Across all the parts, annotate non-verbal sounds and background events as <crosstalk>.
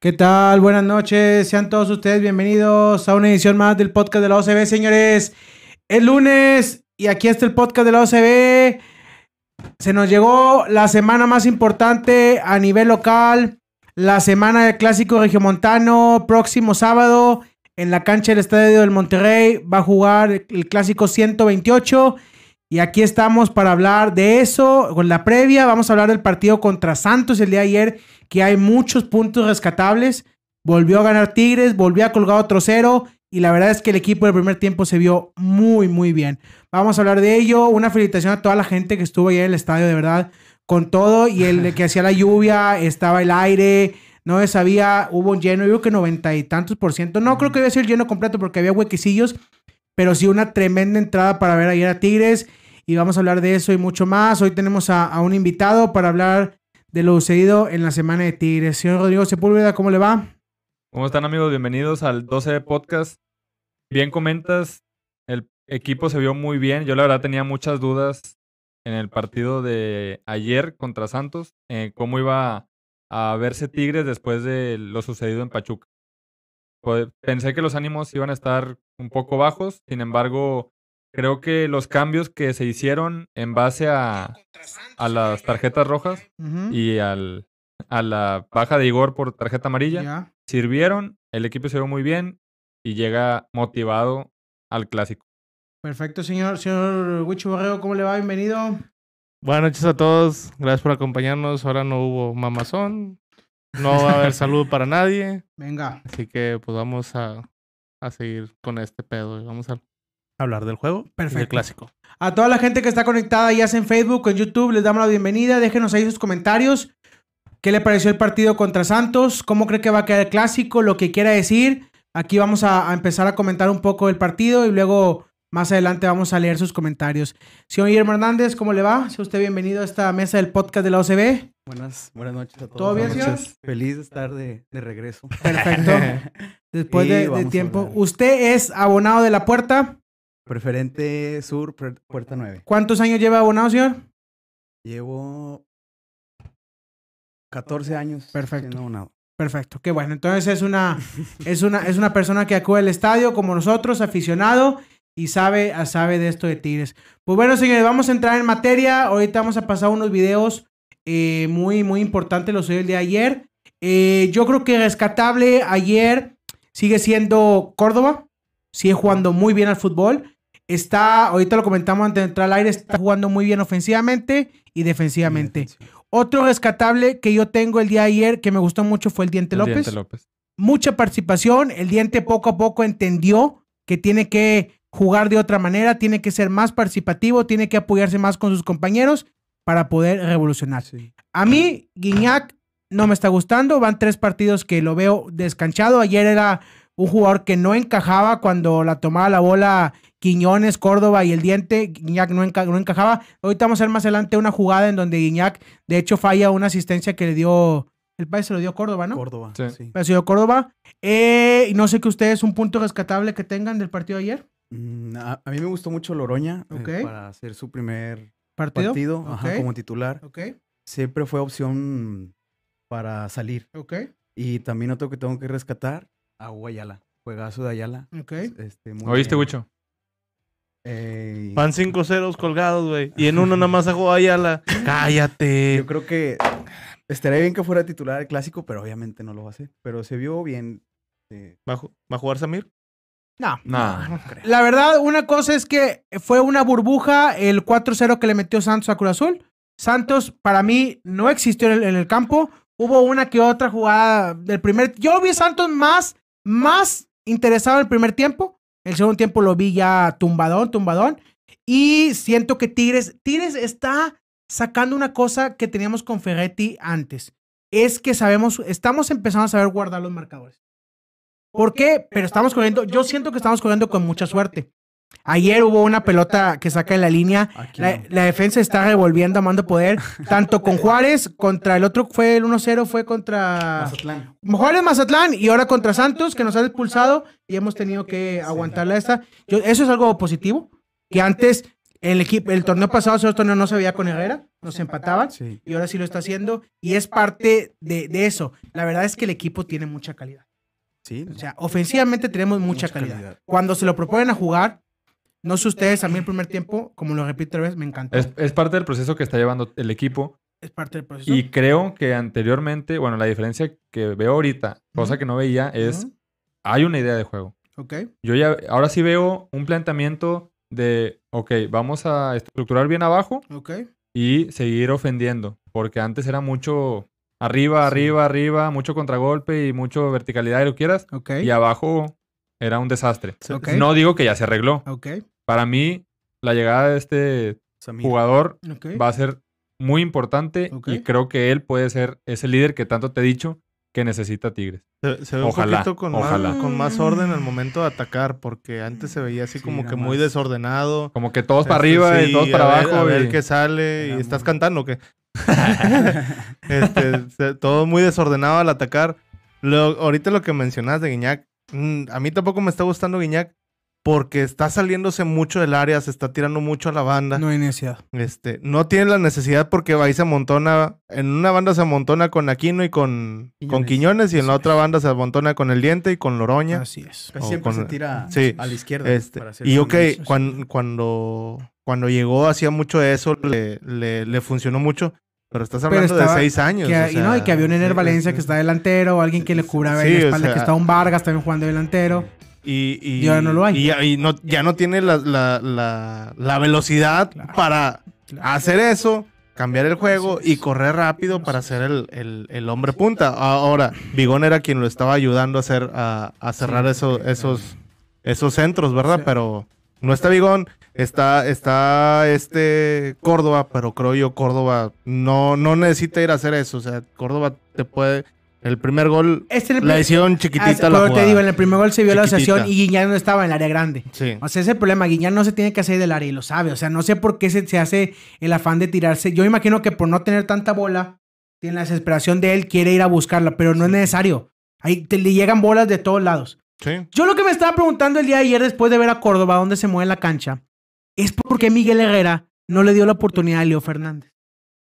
¿Qué tal? Buenas noches. Sean todos ustedes bienvenidos a una edición más del podcast de la OCB, señores. Es lunes y aquí está el podcast de la OCB. Se nos llegó la semana más importante a nivel local, la semana del clásico regiomontano, próximo sábado en la cancha del Estadio del Monterrey va a jugar el clásico 128 y aquí estamos para hablar de eso con la previa, vamos a hablar del partido contra Santos el día de ayer que hay muchos puntos rescatables. Volvió a ganar Tigres, volvió a colgar otro cero y la verdad es que el equipo del primer tiempo se vio muy, muy bien. Vamos a hablar de ello. Una felicitación a toda la gente que estuvo ahí en el estadio, de verdad, con todo y el que hacía la lluvia, estaba el aire, no sabía, hubo un lleno, yo creo que noventa y tantos por ciento. No creo que iba a ser el lleno completo porque había huequecillos, pero sí una tremenda entrada para ver ayer a Tigres. Y vamos a hablar de eso y mucho más. Hoy tenemos a, un invitado para hablar de lo sucedido en la semana de Tigres. Señor Rodrigo Sepúlveda, ¿cómo le va? ¿Cómo están amigos? Bienvenidos al 12 Podcast. Bien comentas, el equipo se vio muy bien. Yo la verdad tenía muchas dudas en el partido de ayer contra Santos, eh, cómo iba a verse Tigres después de lo sucedido en Pachuca. Pues, pensé que los ánimos iban a estar un poco bajos, sin embargo, creo que los cambios que se hicieron en base a, a las tarjetas rojas y al, a la baja de Igor por tarjeta amarilla sirvieron, el equipo se vio muy bien y llega motivado al clásico. Perfecto, señor. Señor Huicho Borrego, ¿cómo le va? Bienvenido. Buenas noches a todos. Gracias por acompañarnos. Ahora no hubo mamazón. No va a haber salud para nadie. Venga. Así que pues vamos a, a seguir con este pedo. y Vamos a hablar del juego Perfecto. del clásico. A toda la gente que está conectada ya sea en Facebook o en YouTube, les damos la bienvenida. Déjenos ahí sus comentarios. ¿Qué le pareció el partido contra Santos? ¿Cómo cree que va a quedar el clásico? Lo que quiera decir. Aquí vamos a, a empezar a comentar un poco del partido y luego más adelante vamos a leer sus comentarios. Señor Guillermo Hernández, ¿cómo le va? Sea usted bienvenido a esta mesa del podcast de la OCB. Buenas, buenas noches a todos. ¿Todo bien, señor? Feliz de estar de, de regreso. Perfecto. <laughs> Después de, tiempo. Usted es abonado de la puerta. Preferente Sur, puer- Puerta 9. ¿Cuántos años lleva abonado, señor? Llevo 14 años. Perfecto. abonado. Perfecto, qué bueno. Entonces es una, es una, es una persona que acude al estadio como nosotros, aficionado, y sabe, sabe de esto de Tigres. Pues bueno, señores, vamos a entrar en materia. Ahorita vamos a pasar unos videos eh, muy, muy importantes, los del de ayer. Eh, yo creo que rescatable ayer sigue siendo Córdoba. Sigue jugando muy bien al fútbol. Está, ahorita lo comentamos antes de entrar al aire, está jugando muy bien ofensivamente y defensivamente. Otro rescatable que yo tengo el día de ayer que me gustó mucho fue el Diente El López. Diente López. Mucha participación. El Diente poco a poco entendió que tiene que jugar de otra manera, tiene que ser más participativo, tiene que apoyarse más con sus compañeros para poder revolucionar. Sí. A mí, Guiñac no me está gustando. Van tres partidos que lo veo descanchado. Ayer era un jugador que no encajaba cuando la tomaba la bola Quiñones, Córdoba y el diente. Guiñac no, enca- no encajaba. Ahorita vamos a ver más adelante una jugada en donde Guiñac, de hecho, falla una asistencia que le dio. El país se lo dio Córdoba, ¿no? Córdoba. Sí. Sí. País se lo dio Córdoba. Eh, y no sé que ustedes un punto rescatable que tengan del partido de ayer. Mm, A, a mí me gustó mucho Loroña eh, Ok. para hacer su primer Partido. partido ajá, como titular. Ok, Siempre fue opción para salir. ok, Y también otro que tengo que rescatar, a Hugo Ayala. Juegazo de Ayala. ok. Este, muy ¿Oíste. Wicho? Eh, Van cinco ceros colgados, güey. Y en uno nada más jugó Ayala. <laughs> Cállate. Yo creo que estaría bien que fuera titular el clásico, pero obviamente no lo va a hacer. Pero se vio bien. eh, ¿Va, a va a jugar Samir? No. No creo. La verdad, una cosa es que fue una burbuja el 4-0 que le metió Santos a Cruz Azul. Santos, para mí, no existió en el, en el campo. Hubo una que otra jugada del primer. Yo vi a Santos más, más interesado en el primer tiempo. El segundo tiempo lo vi ya tumbadón, tumbadón. Y siento que Tigres, Tigres está sacando una cosa que teníamos con Ferretti antes. Es que sabemos, estamos empezando a saber guardar los marcadores. ¿Por qué? Pero estamos corriendo, yo siento que estamos corriendo con mucha suerte. Ayer hubo una pelota que saca en la línea. La, defensa está revolviendo a mando poder, <laughs> tanto con Juárez, contra el otro fue el 1-0, fue contra Mazatlán. Juárez Mazatlán y ahora contra Santos, que nos han expulsado y hemos tenido que aguantarla esta. Yo, eso es algo positivo, que antes El, equipo, el torneo pasado, ese torneo no se veía con Herrera, nos empataban. Sí. Y ahora sí lo está haciendo. Y es parte de, de eso. La verdad es que el equipo tiene mucha calidad. Sí. O sea, ofensivamente tenemos mucha, calidad. Cuando se lo proponen a jugar, no sé ustedes, a mí el primer tiempo, como lo repito otra vez, me encantó. Es, Es, es parte del proceso que está llevando el equipo. parte del proceso. Y creo que anteriormente, bueno, la diferencia que veo ahorita, cosa que no veía, es Ujú. hay una idea de juego. Ok. Yo ya, ahora sí veo un planteamiento de, ok, vamos a estructurar bien abajo Ok. y seguir ofendiendo. Porque antes era mucho arriba, arriba, arriba, mucho contragolpe y mucho verticalidad y lo quieras. Ok. Y abajo era un desastre. Ok. No digo que ya se arregló. Ok. Para mí, la llegada de este Samir. jugador va a ser muy importante y creo que él puede ser ese líder que tanto te he dicho que necesita Tigres. Se, se ve Ojalá, un poquito con ojalá. más, con más orden al momento de atacar, porque antes se veía así Sí, como que muy desordenado. Como que todos para Este, arriba y todos para a ver- abajo. A ver y- qué sale. Era ¿Y estás muy- cantando o qué? <laughs> Este, se- todo muy desordenado al atacar. Lo- ahorita lo que mencionas de Guiñac, mm, a mí tampoco me está gustando Guiñac porque está saliéndose mucho del área, se está tirando mucho a la banda. No hay necesidad. Este, no tiene la necesidad porque ahí se amontona, en una banda se amontona con Aquino y con Quiñones, con Quiñones. Y en la otra banda se amontona con el diente y con Loroña. Así es. Casi siempre con- se tira sí. a la izquierda. Este, para hacer y ok, cuando, cuando llegó hacía mucho eso, le, le, le funcionó mucho, pero estás Pero hablando estaba- de seis años. Que- o y, no, y que había un Ener Valencia que está delantero, o alguien que le cubra Sí, en la o espalda, sea- que está un Vargas también jugando delantero. Y, y, Y ahora no lo hay. Y, ya- y no, ya no tiene la, la, la, la velocidad Claro. para Claro. hacer eso, cambiar el juego y correr rápido para ser el, el- el hombre punta. Ahora, Bigón era quien lo estaba ayudando a hacer a, a cerrar Sí, eso- sí, esos, esos centros, ¿verdad? Sí. Pero no está Bigón, está, está este Córdoba, pero creo yo Córdoba no, no necesita ir a hacer eso. O sea, Córdoba te puede. El primer gol Este la hicieron Ah, chiquitita pero la te jugada. digo, en el primer gol se vio la asociación y Guiñán no estaba en el área grande. Sí. O sea, ese es el problema. Guiñán no se tiene que hacer del área y lo sabe. O sea, no sé por qué se, se hace el afán de tirarse. Yo imagino que por no tener tanta bola, tiene la desesperación de él, quiere ir a buscarla, pero no es necesario. Ahí te, le llegan bolas de todos lados. Sí. Yo lo que me estaba preguntando el día de ayer, después de ver a Córdoba, dónde se mueve la cancha, es por qué Miguel Herrera no le dio la oportunidad a Leo Fernández.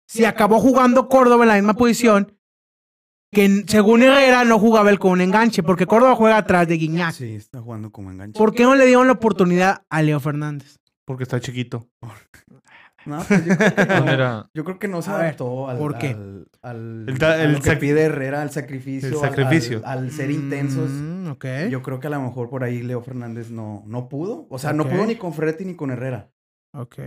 Si acabó jugando Córdoba en la misma posición, que según Herrera no jugaba él con un enganche, porque Córdoba juega atrás de Guiñac. Sí, está jugando como enganche. ¿Por qué no le dieron la oportunidad a Leo Fernández? Porque está chiquito. <laughs> No, pues yo, creo que <laughs> no, mira, yo creo que no se A ver, adaptó al, ¿por qué? al, al- El ta- a el lo que sac- pide Herrera, al sacrificio. el al- sacrificio. Al, al ser intensos. Mm, ok. Yo creo que a lo mejor por ahí Leo Fernández no, no pudo. O sea, no Ok. pudo ni con Ferretti ni con Herrera. ok.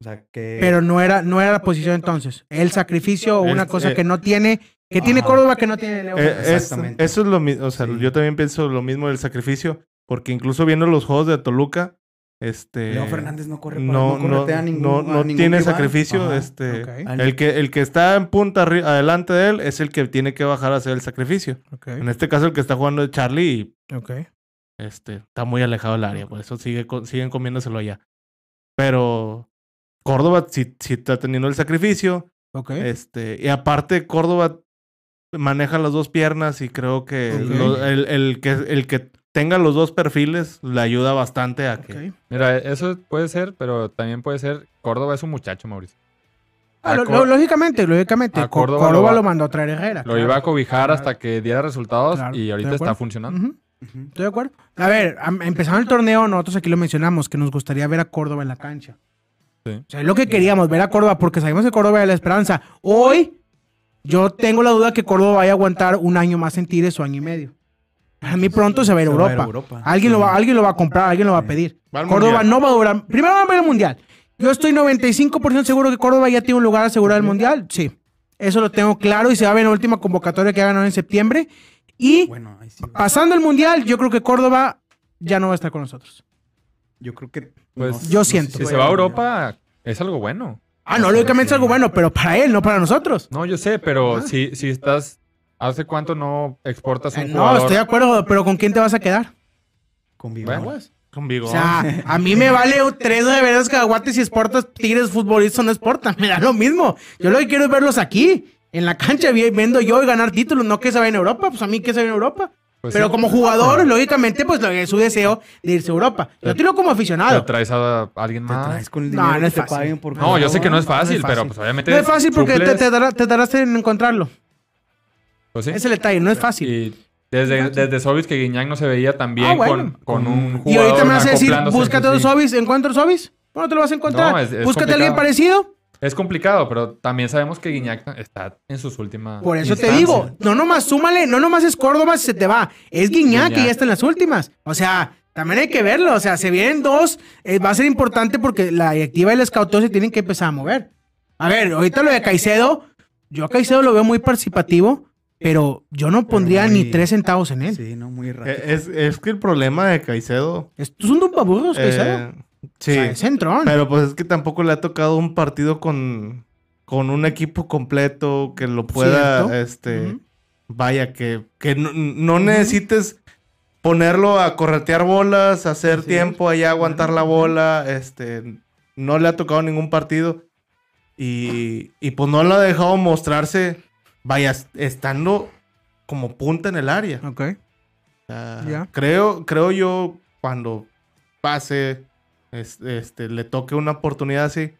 O sea, que... Pero no era, no era la posición entonces. El sacrificio o una cosa eh, que no tiene, que tiene Ajá. Córdoba que no tiene Leo. Eh, Fernández. es- Exactamente. eso es lo mismo. O sea, Sí. yo también pienso lo mismo del sacrificio. Porque incluso viendo los juegos de Toluca, este. Leo Fernández no corre para, no, no, no, a ningún, no, a no ningún tiene rival. sacrificio. Ajá. Este. El que, el que está en punta adelante de él es el que tiene que bajar a hacer el sacrificio. En este caso, el que está jugando es Charlie y este, está muy alejado del área. Por eso sigue, siguen comiéndoselo allá. Pero Córdoba sí, sí está teniendo el sacrificio. ok. Este, y aparte, Córdoba maneja las dos piernas y creo que lo- el, el que el que tenga los dos perfiles le ayuda bastante a que. mira, eso puede ser, pero también puede ser. Córdoba es un muchacho, Mauricio. Ah, lo- lo- lógicamente, lógicamente. a Córdoba Córdoba, lo mandó a traer Herrera. Lo claro. iba a cobijar Claro. hasta que diera resultados Claro, y ahorita está funcionando. Ujú. Estoy de acuerdo. A ver, empezando el torneo, nosotros aquí lo mencionamos, que nos gustaría ver a Córdoba en la cancha. Sí. O sea, es lo que queríamos, ver a Córdoba, porque sabemos que Córdoba es la esperanza. Hoy, yo tengo la duda que Córdoba vaya a aguantar un año más en Tigres o año y medio. A mí pronto se va a ir a Se va a ir a Europa. Alguien, lo va, alguien lo va a comprar, alguien lo va a pedir. Va al Córdoba Mundial. no va a durar. Primero va a ver el Mundial. Yo estoy 95% seguro que Córdoba ya tiene un lugar asegurado el Mundial. Sí. Eso lo tengo claro y se va a ver en la última convocatoria que hagan en septiembre. Y Bueno, ahí sí. pasando el Mundial, yo creo que Córdoba ya no va a estar con nosotros. Yo creo que... Pues, yo sé siento. Si se va a al Europa, es algo bueno. Ah, no, lógicamente es algo bueno, pero para él, no para nosotros. No, yo sé, pero Ah. si, si estás. ¿Hace cuánto no exportas Eh, un no, jugador? estoy de acuerdo, pero ¿con quién te vas a quedar? Con Vigón. Bueno. Con Vigo. O sea, a mí me vale tres de veras cacahuates si exportas Tigres futbolistas o no exportan. <laughs> Me da lo mismo. Yo lo que quiero es verlos aquí, en la cancha, vi- viendo yo y ganar títulos, no que se vaya en Europa. Pues a mí que se vaya en Europa. Pues Pero sí. como jugador, lógicamente, pues es su deseo de irse a Europa. Yo tiro como Te aficionado. traes a alguien Te más. traes con el No, dinero no que es te fácil. paguen por No, yo sé que no es No, no es fácil, pero pues obviamente. No es fácil porque te, suples, te, te tardaste en encontrarlo. Pues sí. Es el detalle, no es fácil. Y desde, desde Sobis que Guiñac no se veía tan bien Ah, bueno. con, con un jugador Y ahorita me vas a decir, búscate dos. Sobis, ¿encuentro Sobis? ¿Cómo te lo vas a encontrar? No, es- es Búscate a alguien parecido. Es complicado, pero también sabemos que Guiñac está en sus últimas. Por eso te digo, no nomás súmale, no nomás es Córdoba si se te va, es Guiñac Guiñac. ya está en las últimas. O sea, también hay que verlo, o sea, se vienen dos, eh, va a ser importante porque la directiva y el scout se tienen que empezar a mover. A ver, ahorita lo de Caicedo, yo a Caicedo lo veo muy participativo, pero yo no pondría muy- ni tres centavos en él. Sí, no, muy rápido. Eh, Es, es que el problema de Caicedo. Estos son dumbaburros, Caicedo. eh, sí. O sea, es centrón. Pero pues es que tampoco le ha tocado un partido con, con un equipo completo que lo pueda, Cierto. este, vaya, que, que no, no necesites ponerlo a corretear bolas, hacer tiempo allá, aguantar la bola, este, no le ha tocado ningún partido y, y pues no lo ha dejado mostrarse, vaya, estando como punta en el área. Ok. Creo, creo yo cuando pase, es- este, le toque una oportunidad así,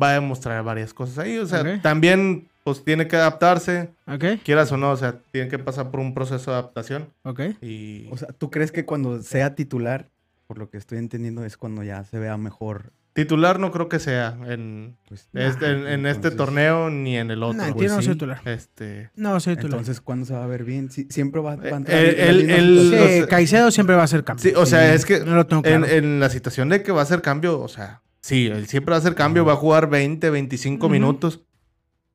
va a demostrar varias cosas ahí. O sea, Ok. también pues tiene que adaptarse, Ok. quieras o no, o sea, tiene que pasar por un proceso de adaptación. Ok. Y O sea, ¿tú crees que cuando sea titular, por lo que estoy entendiendo, es cuando ya se vea mejor? Titular no creo que sea en, Pues, este, en, en este torneo ni en el otro. No, güey. entiendo, no sí. soy titular. Este, No, soy titular. Entonces, ¿cuándo se va a ver bien? Sí, siempre va, va a Eh, entrar el- en la el- el-. Sí, los- Caicedo siempre va a ser campeón. sí, o sea, Sí, es que No lo tengo en, claro. en la situación de que va a hacer cambio, o sea, sí, él siempre va a hacer cambio, va a jugar 20, 25 Ujú. minutos,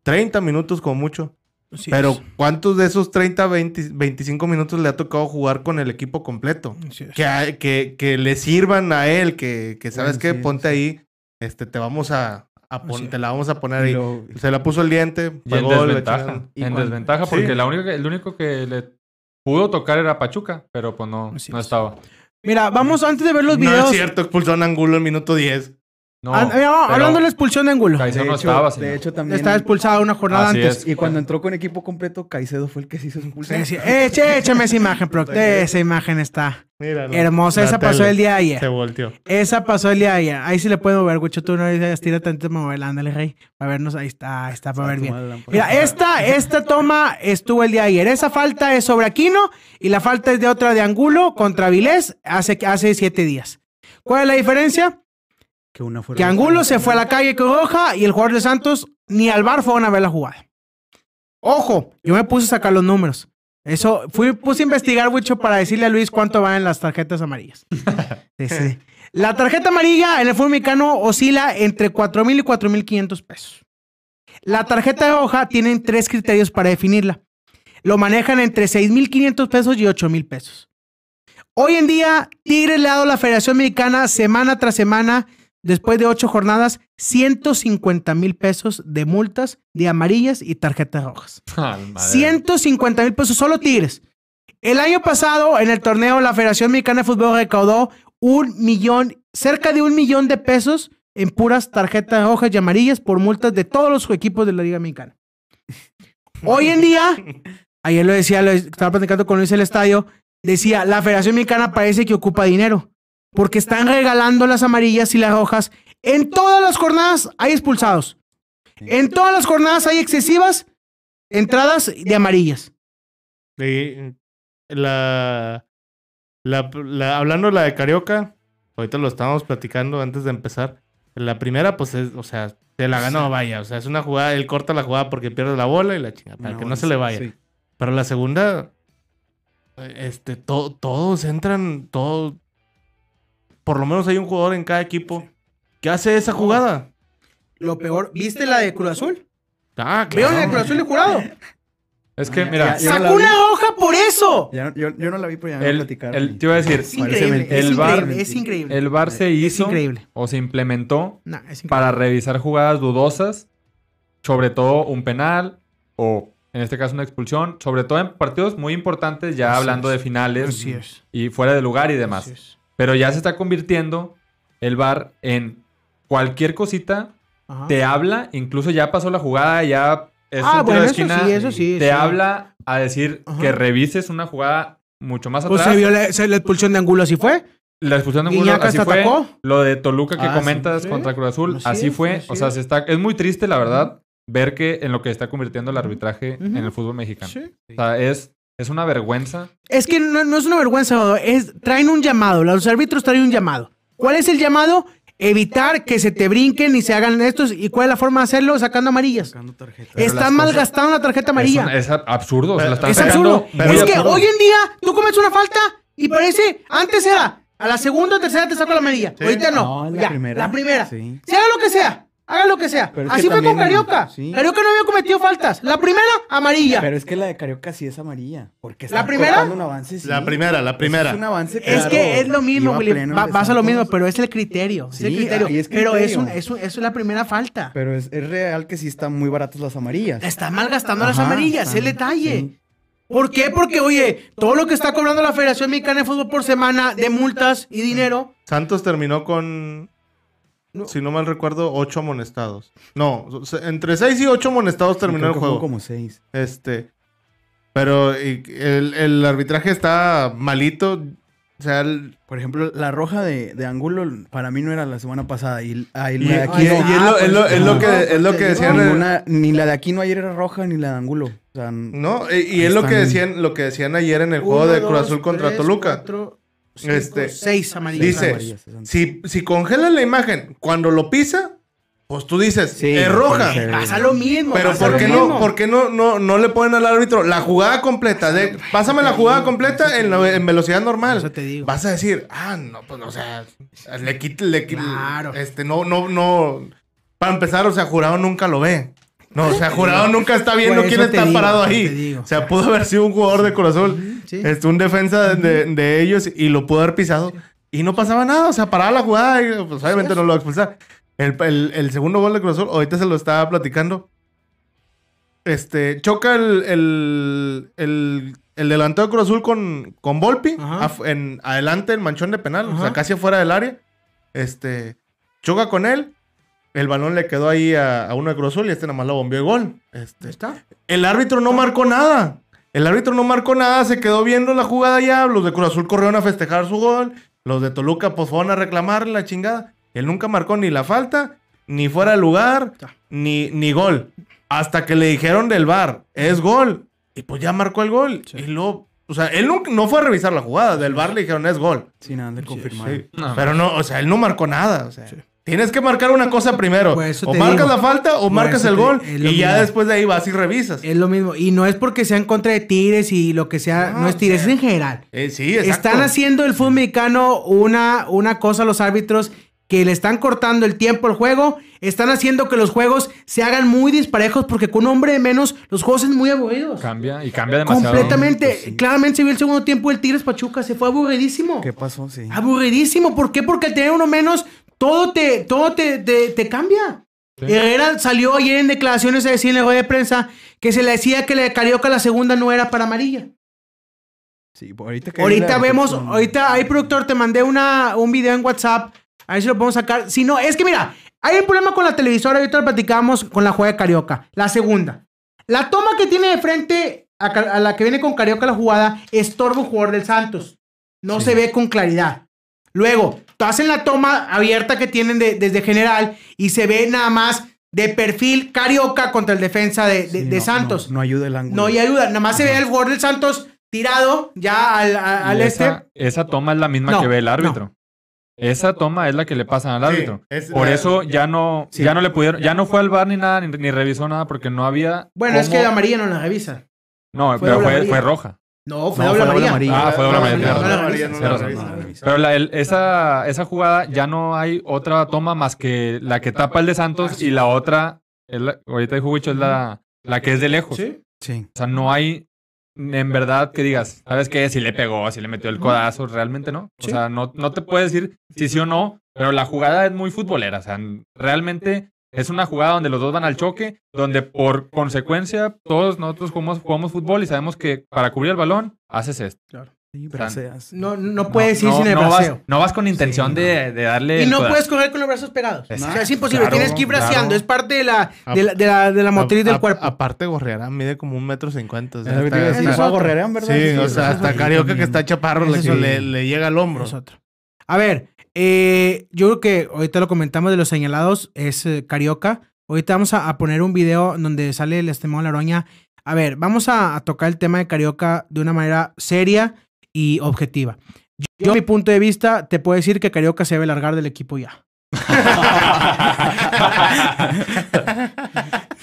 30 minutos como mucho. Así Pero es. ¿cuántos de esos 30, 20, 25 minutos le ha tocado jugar con el equipo completo? Que, a- que, que le sirvan a él, que, que sabes sí, ponte ahí, este, te vamos a, a pon- te la vamos a poner Y ahí. lo- Se la puso el diente, Y en pegó, desventaja. Y En cuando- desventaja porque Sí. la única, que- el único que le pudo tocar era Pachuca, pero pues no, no es. estaba. Mira, vamos antes de ver los No videos. es cierto, expulsó a Angulo en minuto 10. No, Ah, mira, pero hablando de la expulsión de Angulo. Caicedo de no hecho, estaba, de hecho, también. Estaba expulsado una jornada Así antes. es. Y cuando entró con equipo completo, Caicedo fue el que se hizo expulsar. Sí, sí. Eche- échame esa imagen, Proc. <laughs> Esa imagen está Mira, hermosa. Esa pasó el día de Se ayer. volteó. Esa pasó el día de ayer. Ahí sí le puedo ver, Gucho. Tú no dices, tira tanto mover. Ándale, rey. Para vernos. Ahí está, ahí está, para ver bien. Mira, esta, esta toma estuvo el día de ayer. Esa falta es sobre Aquino y la falta es de otra de Angulo contra Vilés hace, hace siete días. ¿Cuál es la diferencia? Que, una fue Que Angulo se fue a la calle con roja y el jugador de Santos ni al bar fueron a ver la jugada. Ojo, yo me puse a sacar los números. Eso, fui, puse a investigar mucho para decirle a Luis cuánto van en las tarjetas amarillas. <laughs> Sí, sí. La tarjeta amarilla en el fútbol mexicano oscila entre 4 mil y 4 mil 500 pesos. La tarjeta roja tienen tres criterios para definirla. Lo manejan entre 6 mil 500 pesos y 8 mil pesos. Hoy en día, Tigres le ha dado a la Federación Mexicana semana tras semana, después de ocho jornadas, 150 mil pesos de multas de amarillas y tarjetas rojas. <laughs> Ah, madre. 150 mil pesos, solo Tigres. El año pasado, en el torneo, la Federación Mexicana de Fútbol recaudó un millón, cerca de un millón de pesos en puras tarjetas rojas y amarillas por multas de todos los equipos de la Liga Mexicana. Hoy en día, ayer lo decía, lo estaba platicando con Luis el estadio, decía, la Federación Mexicana parece que ocupa dinero, porque están regalando las amarillas y las rojas. En todas las jornadas hay expulsados. En todas las jornadas hay excesivas entradas de amarillas. Y la, la, la- hablando de la de Carioca, ahorita lo estábamos platicando antes de empezar. La primera, pues es, o sea, se la ganó, vaya. O sea, es una jugada, él corta la jugada porque pierde la bola y la chinga, para que no se le vaya. sí. Pero la segunda, eh, este, to- todos entran, todos. Por lo menos hay un jugador en cada equipo que hace esa jugada. Lo peor, ¿viste la de Cruz Azul? Ah, ¿Vieron la de claro. Cruz Azul de jurado? Es que, mira, ya- ya- no la ¡Sacó vi. una roja por eso! Ya no- yo, yo no la vi, pero ya me el, platicaron. el- te iba a decir, Es increíble, es El VAR- increíble, es increíble. el VAR se Es hizo increíble. o se implementó Nah, es para revisar jugadas dudosas, sobre todo un penal o en este caso una expulsión, sobre todo en partidos muy importantes, ya Así hablando es. de finales Así es. y fuera de lugar y demás. Pero ya se está convirtiendo el VAR en cualquier cosita, Ajá. te habla, incluso ya pasó la jugada, ya es Ah, un bueno, de eso esquina, sí, eso sí. te sí. habla a decir Ajá. que revises una jugada mucho más Pues atrás. se vio la, se- la expulsión de Angulo, así fue. La expulsión de Angulo, así fue. atacó. Lo de Toluca que Ah, comentas contra Cruz Azul, Así así es, fue. o sea, es. se está, es muy triste, la verdad, ver que en lo que está convirtiendo el arbitraje en el fútbol mexicano. Sí. O sea, es, es una vergüenza. Es que no, no es una vergüenza, es traen un llamado, los árbitros traen un llamado. ¿Cuál es el llamado? Evitar que se te brinquen y se hagan estos. ¿Y cuál es la forma de hacerlo? Sacando amarillas. Sacando Están malgastando la tarjeta Es, amarilla. un- es absurdo. se la están Es absurdo. es que absurdo. hoy en día tú cometes una falta y parece, antes era, a la segunda o tercera te saco la amarilla. Ahorita no. No, la Ya, primera. La primera. Sí. Haga lo que sea, haga lo que sea. Pero es Así que fue con también- Carioca. sí. Carioca no había cometido faltas. La primera, amarilla. Pero es que la de Carioca sí es amarilla. Porque ¿La está primera? cortando un avance, sí. La primera, la primera. Es un avance Es claro. que es lo mismo, Iba Willy. pleno Va- el de vas a lo mismo, pero es el criterio. es el Sí, criterio. ahí es pero es, un, es, un- es la primera falta. Pero es, es real que sí están muy baratas las amarillas. Están malgastando las Ajá, amarillas, es el detalle. sí. ¿Por qué? Porque, oye, todo lo que está cobrando la Federación Mexicana de Fútbol por semana de multas y dinero. Santos terminó con, No. si no mal recuerdo, ocho amonestados. No, entre seis y ocho amonestados terminó Creo el juego. como seis. Este. Pero y- el, el arbitraje está malito. O sea, el- Por ejemplo, la roja de, de Angulo para mí no era la semana pasada. Y, ah, la de aquí es lo, es lo- es lo que, es lo que decían. Ninguna- ni la de aquí no ayer era roja, ni la de Angulo. O sea, No, y, y es lo que decían, lo que decían ayer en el juego de Cruz Azul contra Toluca. Este, seis amarillas. Dice, amarillas, Si, si congelan la imagen cuando lo pisa, pues tú dices, Sí, es roja. Pasa lo mismo. Pero ¿por qué mismo. no, por qué no, no, no le ponen al árbitro la jugada completa? De, pásame la jugada completa en, la- en velocidad normal. Eso te digo. Vas a decir, ah, no, pues, o sea, le quita, le quita, Claro. este, no, no, no. Para empezar, o sea, jurado nunca lo ve. No, o sea, jurado nunca está viendo quién está digo, parado ahí. O sea, pudo haber sido un jugador de corazón, Sí. este, un defensa de, de ellos y lo pudo haber pisado. Y no pasaba nada, o sea, paraba la jugada y pues obviamente no lo va a expulsar. El, el- el segundo gol de Cruz Azul, ahorita se lo estaba platicando. Este, choca el, el, el, el delantero de Cruz Azul con, con Volpi, af- en, adelante el manchón de penal, o sea, casi afuera del área. Este, choca con él, el balón le quedó ahí a, a uno de Cruz Azul y este nada más lo bombeó y gol. Este, está. el árbitro no marcó nada. El árbitro no marcó nada, se quedó viendo la jugada ya. Los de Cruz Azul corrieron a festejar su gol. Los de Toluca pues fueron a reclamar la chingada. Él nunca marcó ni la falta, ni fuera de lugar, ni, ni gol. Hasta que le dijeron del bar, es gol. Y pues ya marcó el gol. Y luego, o sea, él no, no fue a revisar la jugada. Del bar le dijeron, es gol. sin nada de confirmar. Sí. No, Pero no, o sea, él no marcó nada. O sea, tienes que marcar una cosa primero. O marcas digo. la falta o Por marcas el gol. Y ya mismo. después de ahí vas y revisas. Es lo mismo. Y no es porque sea en contra de Tigres y lo que sea. No, No, es Tigres, o sea, es en general. Eh, sí, exacto. Están haciendo el fútbol mexicano una, una cosa a los árbitros que le están cortando el tiempo al juego. Están haciendo que los juegos se hagan muy disparejos porque con un hombre de menos los juegos son muy aburridos. Cambia y cambia demasiado. Completamente. Pues sí. Claramente se vio el segundo tiempo del Tigres Pachuca. Se fue aburridísimo. ¿Qué pasó? Sí. Aburridísimo. ¿Por qué? Porque al tener uno menos, todo te, todo te, te, te cambia. Herrera salió ayer en declaraciones a decir en la rueda de prensa que se le decía que la de Carioca la segunda no era para amarilla. Sí, ahorita que Ahorita vemos, ahorita hay productor, te mandé una, un video en WhatsApp. A ver si lo podemos sacar. Si no, es que mira, hay un problema con la televisora. Ahorita lo platicamos con la jugada de Carioca. La segunda. La toma que tiene de frente a, la que viene con Carioca la jugada estorba un jugador del Santos. No se ve con claridad. Luego, hacen la toma abierta que tienen de- desde general y se ve nada más de perfil Carioca contra el defensa de, de- Sí, de no, Santos. No, no ayuda el ángulo. No hay ayuda. Nada más se ve el jugador del Santos tirado ya al, a- al Y este. esa, esa toma es la misma No, que ve el árbitro. Esa toma es la que le pasan al Sí, árbitro. es Por eso ya no, Sí. ya no le pudieron, ya no fue al bar ni nada, ni, ni revisó nada, porque no había. Bueno, es que la amarilla no la revisa. No, fue pero fue roja. No, fue No, doble amarilla. amarilla. Ah, fue doble amarilla, no. Pero la- el- esa, esa jugada ya no hay otra toma más que la que tapa el de Santos y la otra, es la- ahorita dijo Wicho, es la, la que es de lejos. Sí. Sí. O sea, no hay en verdad que digas, ¿sabes qué? Si le pegó, si le metió el codazo, realmente no. O sea, no, no te puedes decir si sí o no, pero la jugada es muy futbolera. O sea, realmente es una jugada donde los dos van al choque, donde por consecuencia todos nosotros jugamos, jugamos fútbol y sabemos que para cubrir el balón haces esto. Sí, braceas. No, no puedes ir no, sin el no braceo. vas, no vas con intención Sí, de, de darle. Y no puedes correr con los brazos pegados. O sea, es imposible. Claro, Tienes que ir braceando. claro. Es parte de la, de la, de la, de la motriz A- del a- cuerpo. Aparte, Gorriarán mide como un metro cincuenta. o sea, Es es ¿verdad? Sí, o sea, hasta Carioca que está chaparro le, es le, llega al hombro. Es otro. A ver, eh, yo creo que ahorita lo comentamos de los señalados, es eh, Carioca. Ahorita vamos a, a poner un video donde sale el estimado Laroña. A ver, vamos a, a tocar el tema de Carioca de una manera seria y objetiva. Yo, yo, a mi punto de vista, te puedo decir que Carioca se debe largar del equipo ya. <laughs>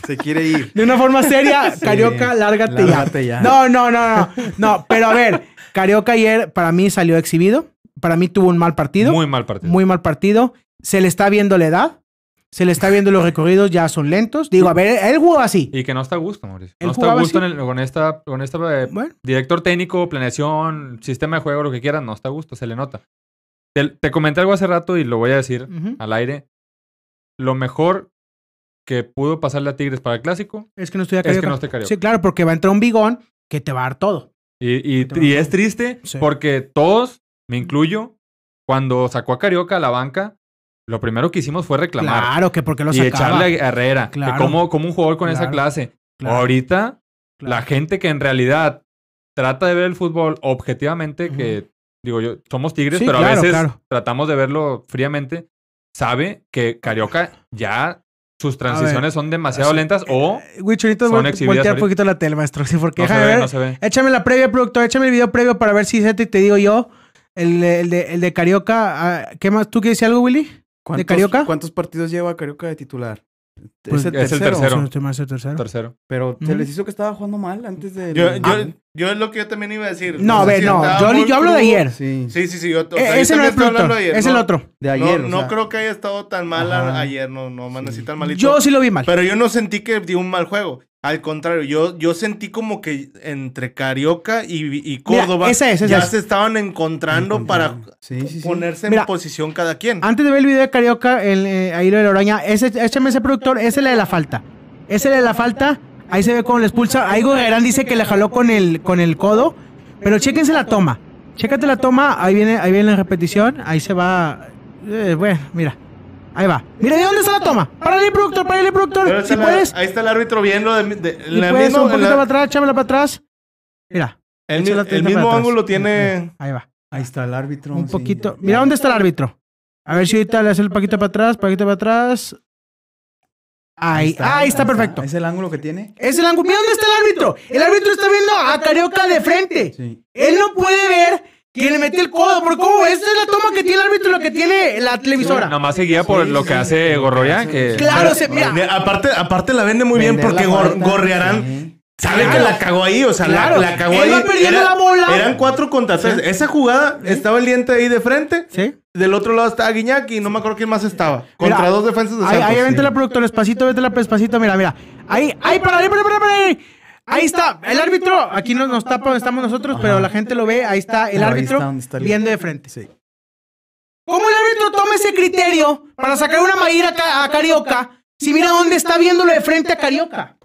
Se quiere ir. De una forma seria, Sí. Carioca, lárgate, ya. Lárgate ya. No, no, no, no. No, pero a ver, Carioca ayer para mí salió exhibido. Para mí tuvo un mal partido. Muy mal partido. muy mal partido. Se le está viendo la edad. Se le está viendo los <laughs> recorridos, ya son lentos. Digo, a ver, él jugó así. Y que no está a gusto, Mauricio. No está a gusto en el- con esta, con esta eh, Bueno, director técnico, planeación, sistema de juego, lo que quieras, no está a gusto, se le nota. Te, te comenté algo hace rato y lo voy a decir al aire. Lo mejor que pudo pasarle a Tigres para el clásico es que no estoy es acá. que no esté Carioca. Sí, claro, porque va a entrar un bigón que te va a dar todo. Y, y- a- es triste Sí. porque todos, me incluyo, cuando sacó a Carioca a la banca, lo primero que hicimos fue reclamar. Claro, que porque lo y sacaba. echarle a Herrera. Claro. como, como un jugador con esa clase. Claro, Ahorita, la gente que en realidad trata de ver el fútbol objetivamente, que digo yo, somos tigres, Sí, pero a veces tratamos de verlo fríamente, sabe que Carioca ya sus transiciones son demasiado lentas o Eh, Wicho, ahorita Son voltea un poquito la tele, maestro. Sí, porque no se déjame ve, ver. no se ve. Échame la previa, productor. Échame el video previo para ver si es este y te digo yo. El, de- el, de, el de Carioca. ah, ¿Qué más? ¿Tú quieres decir algo, Willy? ¿Cuántos- Carioca? ¿Cuántos partidos lleva Carioca de titular? Pues, es el es el tercero. tercero. Si no estoy mal, es el tercero. Tercero. Pero se Ujú. les hizo que estaba jugando mal antes de. Yo, Ah, yo, es lo que yo también iba a decir. No, ver, si no. Yo, yo hablo de ayer. Sí. Sí, sí, sí. Yo, o sea, Eh, yo ese no es de ayer, Es el no- otro. De ayer. no o no creo que haya estado tan mal Ajá. ayer, no, no amanecí tan malito. Yo sí lo vi mal. Pero yo no sentí que dio un mal juego. Al contrario, yo, yo sentí como que entre Carioca y, y Córdoba esa es, esa ya es. se estaban encontrando para Sí, sí, sí. ponerse Mira, en posición cada quien. Antes de ver el video de Carioca, el, eh, ahí lo de la oraña, ese, échame ese productor, ese es el de la falta. Ese de la falta, ahí se ve cómo le expulsa. Ahí Guerrero dice que le jaló con el, con el codo, pero chéquense la toma. Chécate la toma, ahí viene, ahí viene la repetición, ahí se va. eh, bueno, mira. Ahí va. Mira, ¿de dónde está la toma? Párale, productor, párale, productor. Si la- puedes. ahí está el árbitro viendo de, de- Si la puedes, mismo- un poquito la- para atrás, échamela para atrás. Mira. el, mismo ángulo tiene. Ahí va. Ahí está el árbitro. Un sí. poquito. Mira dónde está el árbitro. A ver si ahorita le hace el paquito para atrás, paquito para atrás. Ahí, ahí está, perfecto. ¿Es el ángulo que tiene? Es el ángulo. Mira dónde está el árbitro. El árbitro está viendo a Carioca de frente. Sí. Él no puede ver que le mete el codo. Porque ¿cómo? Esta es la toma que tiene el árbitro y lo que tiene la televisora. Nomás se guía por Sí, lo que sí. hace Gorroya, que Claro, se, mira. Aparte, aparte la vende muy bien Vender porque la Gor- Gorriarán sí. sabe Claro. que la cagó ahí, o sea, la- Claro. la, cagó Él ahí. va perdiendo la bola. Eran cuatro contra tres. Esa jugada estaba el diente ahí de frente. ¿Sí? Del otro lado estaba Guiñac y no me acuerdo quién más estaba. Contra Mira, dos defensas de Ahí, Santos. ahí vente Sí. la productora, despacito, vete la despacito, mira, mira. Ahí, ahí, para, ahí, para, para, para, ahí. Ahí está, el árbitro, aquí no nos tapa donde estamos nosotros, pero la gente lo ve, ahí está el ahí árbitro está donde está el- viendo de frente. Sí. ¿Cómo el árbitro toma ese criterio para sacar una maíra a, Ca- a Carioca si mira dónde está viéndolo de frente a Carioca?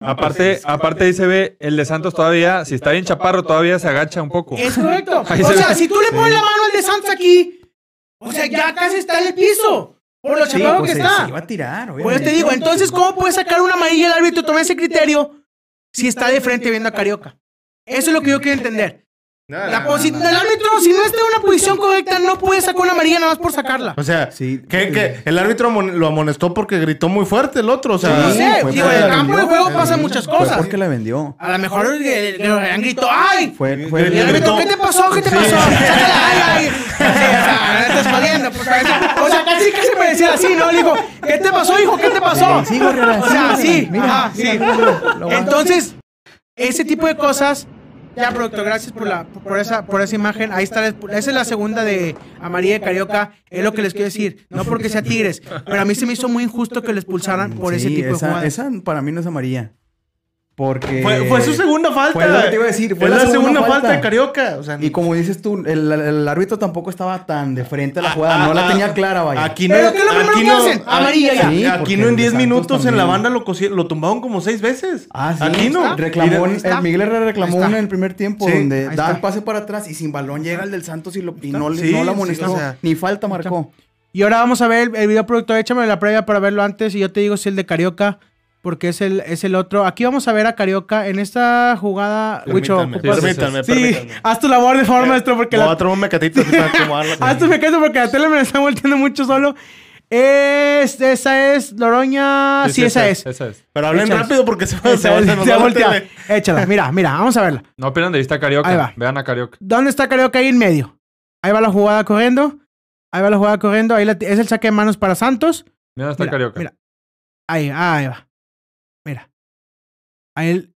aparte, aparte ahí se ve el de Santos todavía, si está bien chaparro, todavía se agacha un poco. Es correcto. <laughs> Ahí O se sea, ve. si tú le pones la mano al de Santos aquí, o sea, ya casi está en el piso. Por lo Sí, chaparro pues que se, está. se iba a tirar, Por eso te digo, entonces, ¿cómo puede sacar una amarilla el árbitro y tomar ese criterio si está de frente viendo a Carioca? Eso es lo que yo quiero entender. Nada, La nada, posi- nada. el árbitro, si no está en una posición correcta, no puede sacar una amarilla nada más por sacarla. O sea, Sí. que, que el árbitro lo amonestó porque gritó muy fuerte el otro. O sea, no Sí, sé, fue digo, en el campo de juego pasan muchas Fue cosas. porque la vendió. A lo mejor el- el grito, ¡ay! Fue, fue Y el árbitro, ¿qué te pasó? ¿Qué te Sí. pasó? Sácala, ¡Ay, ay! O sea, no estás jodiendo, pues, O sea, casi casi me decía así, ¿no? Le digo, ¿qué te pasó, hijo? ¿Qué te pasó? O sea, sí, sí, ajá. Entonces, ese tipo de cosas. Ya, productor, gracias por, la, por, esa, por esa imagen. Ahí está, esa es la segunda de Amarilla de Carioca. Es lo que les quiero decir. No porque sea Tigres, pero a mí se me hizo muy injusto que le expulsaran por ese tipo de jugadas. esa para mí no es amarilla. Porque. Fue, fue su segunda falta. Fue lo que te iba a decir. Fue la, segunda, falta. de Carioca. O sea, Y como dices tú, el, el árbitro tampoco estaba tan de frente a la Ah, jugada. no ah, la ah, tenía clara, vaya. Aquí no, Pero ¿qué es lo primero aquí que no, hacen? Amarilla ya. Sí, aquí no en el de 10 Santos minutos en la banda lo, lo tumbaron como 6 veces. Ah, sí. Aquí no. Reclamó, el Miguel Herrera reclamó en el primer tiempo Sí, donde da el pase para atrás y sin balón llega el del Santos y, lo, y no, le- Sí, no la amonestó. o sea. ni falta marcó. Y ahora vamos a ver el, el video productor. Échame la previa para verlo antes y yo te digo si el de Carioca, porque es el, es el otro. Aquí vamos a ver a Carioca en esta jugada. Permítanme, permítanme, Sí, permítanme. haz tu labor de favor, maestro, porque la, un mecatito <laughs> para acomodarlo. haz tu mecanismo porque la tele me la está volteando mucho solo. Es, esa es Loroña. Sí, esa es. Esa es. Pero hablen rápido porque se va, se va, nos se va voltea. Échala, mira, mira, vamos a verla. No pierdan de vista a Carioca. Ahí va. Vean a Carioca. ¿Dónde está Carioca ahí en medio? Ahí va la jugada corriendo. Ahí va la jugada corriendo. Ahí la- es el saque de manos para Santos. Mira dónde está Mira, Carioca. Mira. Ahí, ahí va.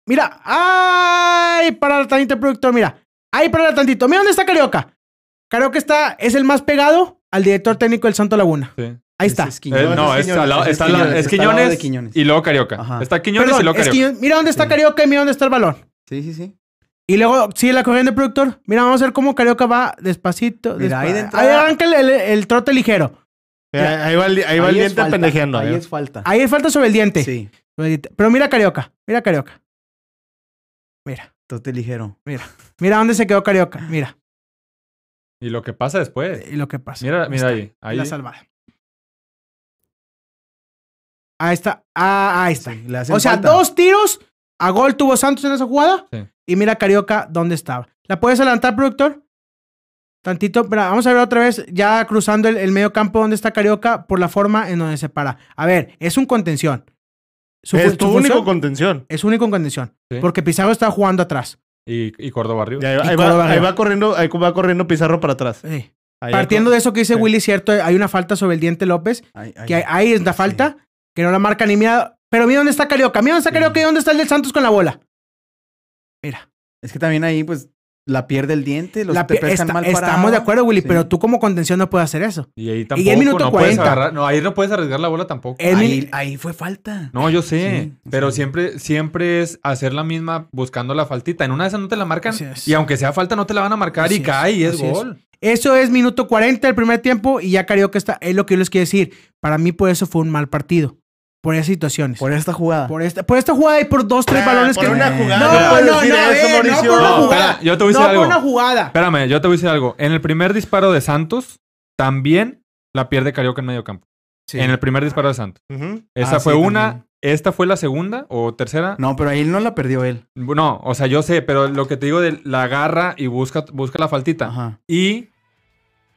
Mira. Ahí. ¡Ay! Para tantito el productor, mira. Ahí para tantito. Mira dónde está Carioca. Carioca está, es el más pegado al director técnico del Santo Laguna. Sí. Ahí está. Es Quiñones. Eh, no, es, es al lado- es está Quiñones, es Quiñones, Quiñones. y luego Carioca. Ajá. Está Quiñones y luego es Carioca. mira dónde está Sí. Carioca y mira dónde está el balón. Sí, sí, sí. Y luego sigue la corriente, productor. Mira, vamos a ver cómo Carioca va despacito. Mira, ahí entrada- arranca el, el- el trote ligero. Mira, ahí va el, ahí va el es diente falta, pendejeando. Ahí ¿eh? es falta. Ahí falta sobre el diente. Sí. Pero mira Carioca. Mira Carioca. Mira. Tote ligero. Mira dónde se quedó Carioca. Mira. Y lo que pasa después. Y lo que pasa. Mira, mira está. ahí. Ahí. La salvada. Ahí está. Ah, ahí está. Sí, o sea, falta. dos tiros. A gol tuvo Santos en esa jugada. Sí. Y mira Carioca dónde estaba. ¿La puedes adelantar, productor? Tantito. Mira, vamos a ver otra vez, ya cruzando el, el medio campo donde está Carioca por la forma en donde se para. A ver, es un contención. Su Es tu su único función contención. es único en contención. Sí. Porque Pizarro está jugando atrás. Y, y Córdoba arriba. Y ahí, Y ahí Córdoba va, ahí arriba. va corriendo, ahí va corriendo Pizarro para atrás. Sí. Ahí Partiendo de eso que dice Sí. Willy, cierto, hay una falta sobre el diente López. Ahí, ahí. que ahí- ahí es la falta, que no la marca ni mira. Pero mira dónde está Carioca, mira dónde está Sí. Carioca y dónde está el del Santos con la bola. Mira, Es que también ahí, pues, la pierde el diente, los la te pescan está- mal estamos parado. de acuerdo, Willy, Sí. pero tú como contención no puedes hacer eso. Y ahí Y tampoco. el minuto no puedes 40. agarrar. No, ahí no puedes arriesgar la bola tampoco. Ahí, ahí fue falta. No, yo sé. Sí, pero siempre, siempre es hacer la misma buscando la faltita. En una de esas no te la marcan. Y aunque sea falta, no te la van a marcar Así y es, cae y es así es. gol. Eso es minuto 40 del primer tiempo y ya Carioca está. Es lo que yo les quiero decir. Para mí, por eso fue un mal partido. Por esas situaciones. Por, Por esta jugada. esta, por esta jugada y por dos, tres Ah, balones por que. una No, jugada. No, no, no, ver, no por una No, jugada. espera, yo te voy a decir no algo. por una jugada. Espérame, yo te voy a decir algo. En el primer disparo de Santos, también la pierde Carioca en medio campo. Sí. En el primer disparo de Santos. Esa Ah, fue sí, una. también. Esta fue la segunda o tercera. No, pero ahí no la perdió él. No, o sea, yo sé, pero lo que te digo de la agarra y busca, busca la faltita. Ajá. Y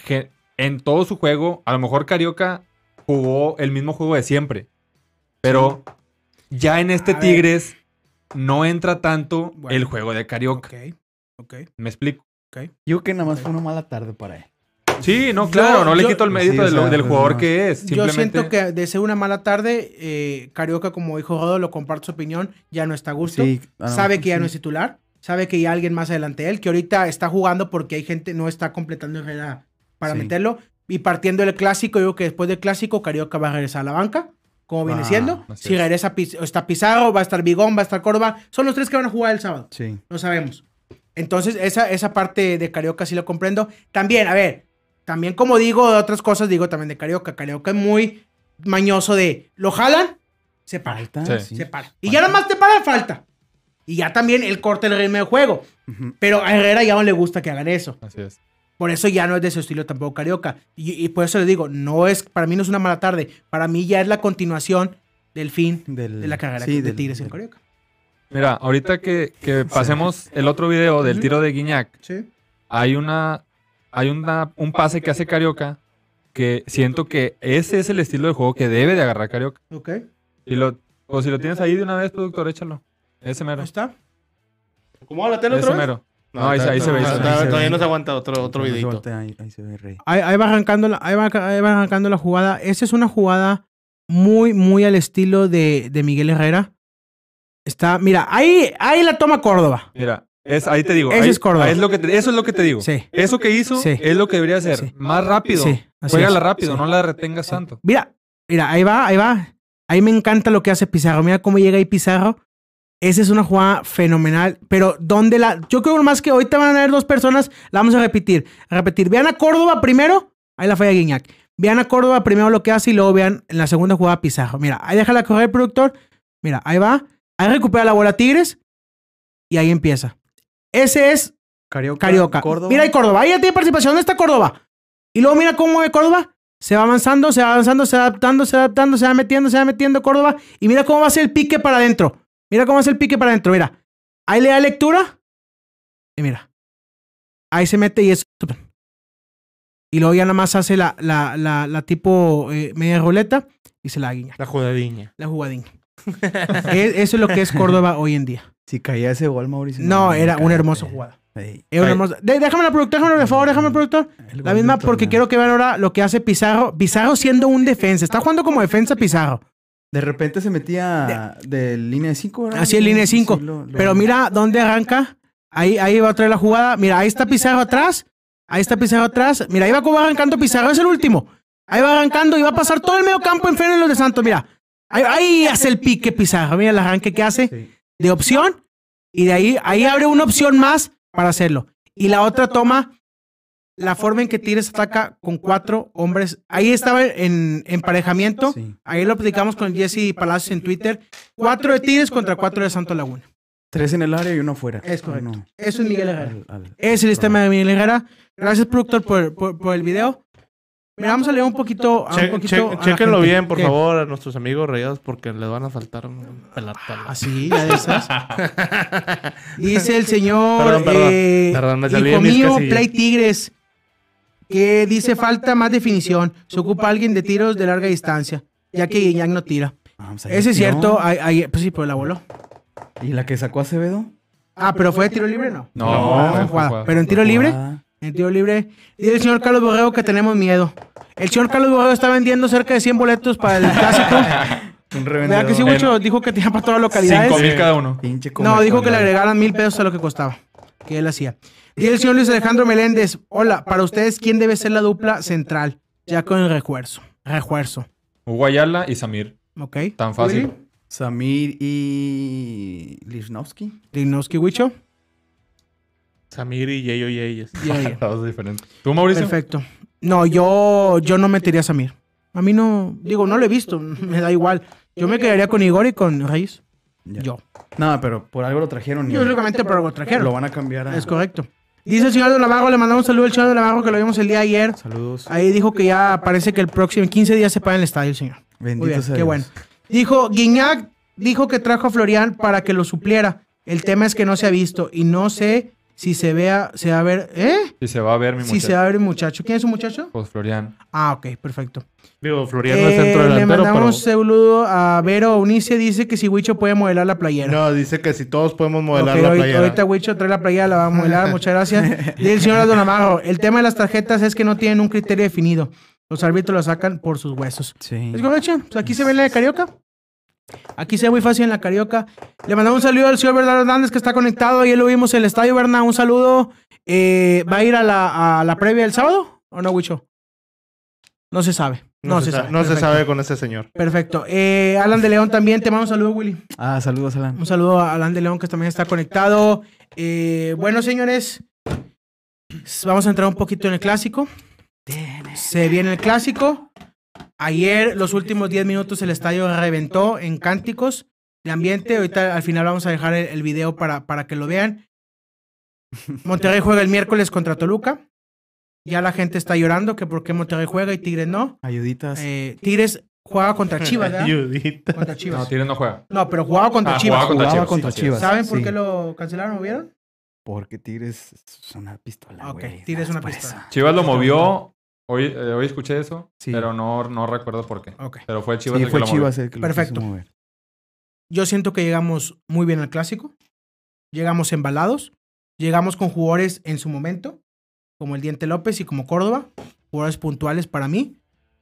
que en todo su juego, a lo mejor Carioca jugó el mismo juego de siempre. Pero ya en este A ver. Tigres no entra tanto Bueno. el juego de Carioca. Ok, ok. ¿Me explico? Yo creo que nada más fue una mala tarde para él. Sí, no, Yo- claro, no le yo- quito el Sí, mérito o de lo- sea, del pues, jugador no. que es. Yo siento que de ser una mala tarde, eh, Carioca, como dijo Rodo, lo comparto su opinión, ya no está a gusto. Sí, ah, no, sabe que ya sí. no es titular, sabe que hay alguien más adelante de él, que ahorita está jugando porque hay gente no está completando Herrera para Sí. meterlo. Y partiendo del clásico, yo digo que después del clásico, Carioca va a regresar a la banca, como viene Ah, siendo. Si es. regresa, está Pizarro, va a estar Bigón, va a estar Córdoba. Son los tres que van a jugar el sábado. Sí. No sabemos. Entonces, esa, esa parte de Carioca sí lo comprendo. También, a ver, también como digo de otras cosas, digo también de Carioca. Carioca es muy mañoso de, lo jalan, se para. Falta, Sí. sí. Se para. Y ya nada más te para falta. Y ya también él corta el ritmo de juego. Pero a Herrera ya no le gusta que hagan eso. Así es. Por eso ya no es de su estilo tampoco Carioca. Y, y por eso le digo, no es, para mí no es una mala tarde. Para mí ya es la continuación del fin Del- de la carrera sí, de del- Tigres en Carioca. Mira, ahorita que, que pasemos el otro video del tiro de Guiñac, Sí. hay una hay una, un pase que hace Carioca que siento que ese es el estilo de juego que debe de agarrar Carioca. Ok. Y lo, o si lo tienes ahí de una vez, productor, échalo. Ese mero. Ahí está. ¿Cómo la tele Ese otra vez? mero. No, ahí, se- ahí se ve. ahí se ve. todavía- no se aguanta otro, otro videito. Ahí, ahí se ve rey. Ahí, ahí va arrancando la, ahí va, ahí va arrancando la jugada. Esa es una jugada muy, muy al estilo de, de Miguel Herrera. Está, mira, ahí, ahí la toma Córdoba. Mira, es, ahí te digo. Ese ahí- es Córdoba. es lo que te- eso es lo que te digo. Sí. Eso que hizo Sí. es lo que debería hacer. Sí. Más rápido. Juégala rápido, Sí. no la retengas tanto. Mira, mira, ahí va, ahí va. Ahí me encanta lo que hace Pizarro. Mira cómo llega ahí Pizarro. Esa es una jugada fenomenal. Pero donde la. Yo creo más que ahorita van a haber dos personas. La vamos a repetir. A repetir. Vean a Córdoba primero. Ahí la falla Guiñac. Vean a Córdoba primero lo que hace y luego vean en la segunda jugada Pizarro. Mira, ahí déjala correr el productor. Mira, ahí va. Ahí recupera la bola Tigres. Y ahí empieza. Ese es Carioca. Carioca. Córdoba. Mira, y Córdoba. Ahí ya tiene participación. ¿Dónde está Córdoba? Y luego mira cómo mueve Córdoba. Se va avanzando, se va avanzando, se va adaptando, se va adaptando, se va metiendo, se va metiendo Córdoba. Y mira cómo va a ser el pique para adentro. Mira cómo ser el pique para adentro. Mira. Ahí le da lectura. Y mira. Ahí se mete y es. Y luego ya nada más hace la, la, la, la tipo eh, media roleta y se la guiña. La jugadiña. La jugadín. <laughs> E- Eso es lo que es Córdoba hoy en día. Si caía ese gol, Mauricio. No, era una hermosa jugada. Ey, Era una hermosa. De- déjame la productora, déjame por favor, déjame el productor. el La misma porque quiero que vean ahora lo que hace Pizarro. Pizarro siendo un defensa. Está jugando como defensa Pizarro. De repente se metía de, línea de 5, ¿verdad? Así es, línea de Sí, 5. lo- lo- Pero mira dónde arranca. Ahí, ahí va a traer la jugada. Mira, ahí está Pizarro atrás. Ahí está Pizarro atrás. Mira, ahí va como arrancando Pizarro. Es el último. Ahí va arrancando y va a pasar todo el medio campo en frente de los de Santos. Mira. Ahí, ahí hace el pique Pizarro. Mira el arranque que hace Sí. de opción. Y de ahí, ahí abre una opción más para hacerlo. Y la otra toma la forma en que Tigres ataca con cuatro hombres. Ahí estaba en emparejamiento. Sí. Ahí lo platicamos con Jesse Palacios en Twitter. Cuatro de Tigres contra cuatro de Santo Laguna. Tres en el área y uno afuera. Es correcto. Uno Eso es Miguel Herrera. al- al- Es el sistema de Miguel Herrera. Gracias, productor, por, por, por el video. Mira, vamos a leer un poquito. a un Che- poquito che- a la chéquenlo gente. bien, por ¿Qué? favor, a nuestros amigos rayados, porque les van a faltar un pelota. Así, ya de esas. <laughs> Dice el señor. Perdón, perdón. eh, Perdón, me hijo mío. Play Tigres. Que dice falta más definición. Se ocupa alguien de tiros de larga distancia. Ya que Guiñac no tira. Ah, pues Ese es cierto. ahí- ahí- pues sí, pero la voló. ¿Y la que sacó Acevedo? Ah, pero fue de tiro libre, no. No, Ah, fue fue jugada. jugada. Pero en tiro libre. En tiro libre. Dice el señor Carlos Borrego que tenemos miedo. El señor Carlos Borrego está vendiendo cerca de 100 boletos para el clásico. <laughs> Un ¿Verdad revendedor. que sí, Wicho? Dijo que tenía para todas las localidades. Cinco mil cada uno. Pinche No, dijo que le comercial. agregaran mil pesos a lo que costaba. Que él hacía. Y el señor Luis Alejandro Meléndez. Hola, para ustedes, ¿quién debe ser la dupla central? Ya con el refuerzo. Refuerzo. Hugo Ayala y Samir. ¿Ok? Tan fácil. Willy? Samir y Lichnowsky. Dignowski, Wicho. Samir y Yeyo Yeyes. Ya, ya. <laughs> Todos diferentes. ¿Tú, Mauricio? Perfecto. No, yo, yo no metería a Samir. A mí no, digo, no lo he visto, <laughs> me da igual. Yo me quedaría con Igor y con Reyes. Ya. Yo. No, pero por algo lo trajeron. y Yo únicamente por algo trajeron. Lo van a cambiar a... Es correcto. Dice el señor de Navarro, le mandamos un saludo al señor de Navarro que lo vimos el día de ayer. Saludos. Ahí dijo que ya parece que el próximo, en 15 días se paga en el estadio el señor. Muy Bendito bien, sea qué Dios. bueno. Dijo, Guiñac dijo que trajo a Florian para que lo supliera. El tema es que no se ha visto y no sé si se vea, se va a ver, ¿eh? Si se va a ver mi Si muchacho. se va a ver el muchacho. ¿Quién es su muchacho? Pues Florian. Ah, ok, perfecto. Digo, Floriano es Eh, centro le delantero, pero... mandamos un saludo a Vero Unice, dice que si Huicho puede modelar la playera. No, dice que si todos podemos modelar la playera. ahorita Huicho trae la playera, la va a modelar, muchas gracias. Y el señor Aldo Navarro, el tema de las tarjetas es que no tienen un criterio definido. Los árbitros lo sacan por sus huesos. Sí. ¿Es correcto? Pues aquí se ve la de Carioca. Aquí se ve muy fácil en la Carioca. Le mandamos un saludo al señor Bernardo Hernández que está conectado. Ayer lo vimos en el estadio, Bernardo. Un saludo. Eh, ¿Va a ir a la, a la previa el sábado o no, Huicho? No se sabe. No, se, sabe, no se sabe con ese señor. Perfecto. Eh, Alan de León también, te mando un saludo, Willy. Ah, saludos, Alan. Un saludo a Alan de León que también está conectado. Eh, bueno, señores, vamos a entrar un poquito en el clásico. Se viene el clásico. Ayer, los últimos 10 minutos, el estadio reventó en cánticos de ambiente. Ahorita al final vamos a dejar el, el video para, para que lo vean. <laughs> Monterrey juega el miércoles contra Toluca. Ya la gente está llorando que por qué Monterrey juega y Tigres no. Ayuditas. Eh, Tigres juega contra <laughs> Chivas, ¿verdad? Ayudita. Contra No, Chivas. Tigres no juega. No, pero jugaba contra Ah, Chivas. jugaba contra Jugaba Chivas. contra sí, así es. Chivas. ¿Saben por qué lo cancelaron o vieron? Porque Tigres es una pistola, Ok, güey. Tigres es una pistola. Chivas lo movió. Hoy, eh, hoy escuché eso, Sí. pero no, no recuerdo por qué. Ok. Pero fue Chivas Sí, el fue que lo movió. Chivas el que lo Perfecto. Yo siento que llegamos muy bien al clásico. Llegamos embalados. Llegamos con jugadores en su momento, como el Diente López y como Córdoba. Jugadores puntuales para mí.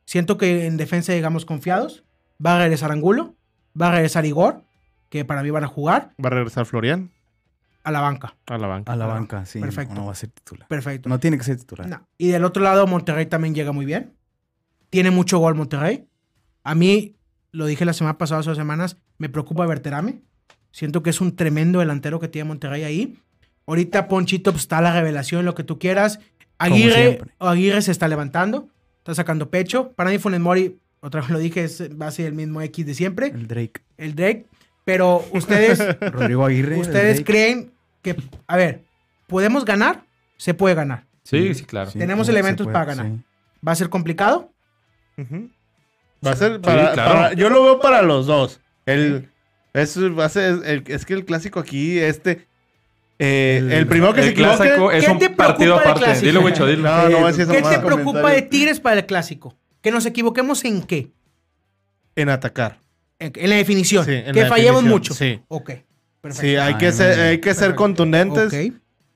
Siento que en defensa llegamos confiados. Va a regresar Angulo. Va a regresar Igor, que para mí van a jugar Va a regresar Florian a la banca. a la banca. A la banca, sí. Perfecto. No va a ser titular. Perfecto. No tiene que ser titular. No. Y del otro lado, Monterrey también llega muy bien. Tiene mucho gol Monterrey. A mí, lo dije la semana pasada, hace dos semanas, me preocupa Berterame. Siento que es un tremendo delantero que tiene Monterrey ahí. Ahorita Ponchito pues, está la revelación, lo que tú quieras. Aguirre. Aguirre se está levantando, está sacando pecho. Para mí Funes Mori, otra vez lo dije, es, va a ser el mismo X de siempre, El Drake. el Drake. Pero ustedes, <laughs> Rodrigo Aguirre. ustedes creen que, a ver, ¿podemos ganar? Se puede ganar. Sí, sí, claro. Tenemos se elementos puede, para ganar. sí. ¿Va a ser complicado? Va a ser para, claro. para- yo lo veo para los dos. El, es, va a ser, el- es que el clásico aquí, este, eh, el, El- primero que se El clásico equivoque, es ¿Qué un te preocupa partido aparte. Dilo, Wicho, dilo. No, no voy a decir esa ¿Qué te preocupa de. Tigres para el clásico? Que nos equivoquemos en qué? en atacar. En, la definición. Sí, en que la fallemos definición, mucho. sí. Ok. Perfecto. Sí, hay Ay, que ser, hay que ser contundentes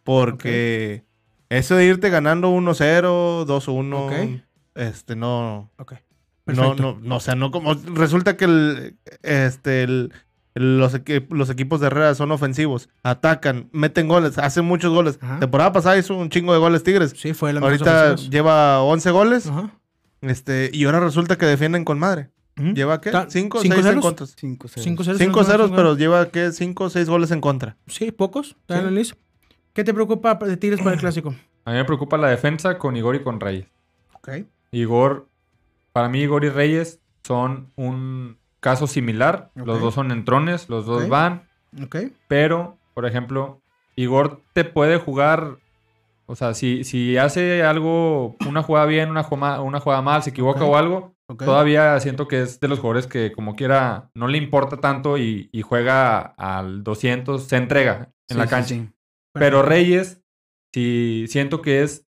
porque eso de irte ganando 1-0, 2-1, Ok. este, no, Ok. no, Perfecto. no, no, o sea, no como, resulta que el, este, el- los, equi- los equipos de Herrera son ofensivos, atacan, meten goles, hacen muchos goles. Ajá. Temporada pasada hizo un chingo de goles Tigres. Sí, fue la Ahorita lleva 11 goles, Ajá. este, y ahora resulta que defienden con madre. ¿Lleva qué? Ta- 5 o ¿cinco 6 en ceros? contra. 5 Cinco ceros. 5 son ceros, los pero lleva qué? 5 o 6 goles en contra. Sí, pocos. Está en Sí. ¿Qué te preocupa de Tigres para el clásico? A mí me preocupa la defensa con Igor y con Reyes. Ok. Igor, para mí Igor y Reyes son un caso similar. Los dos son entrones, los dos van. Ok. Pero, por ejemplo, Igor te puede jugar. O sea, si, si hace algo, una jugada bien, una jugada, una jugada mal, se equivoca o algo, Todavía siento que es de los jugadores que, como quiera, no le importa tanto y, y juega al 200, se entrega en Sí, la cancha. sí. Pero Reyes, si siento que es.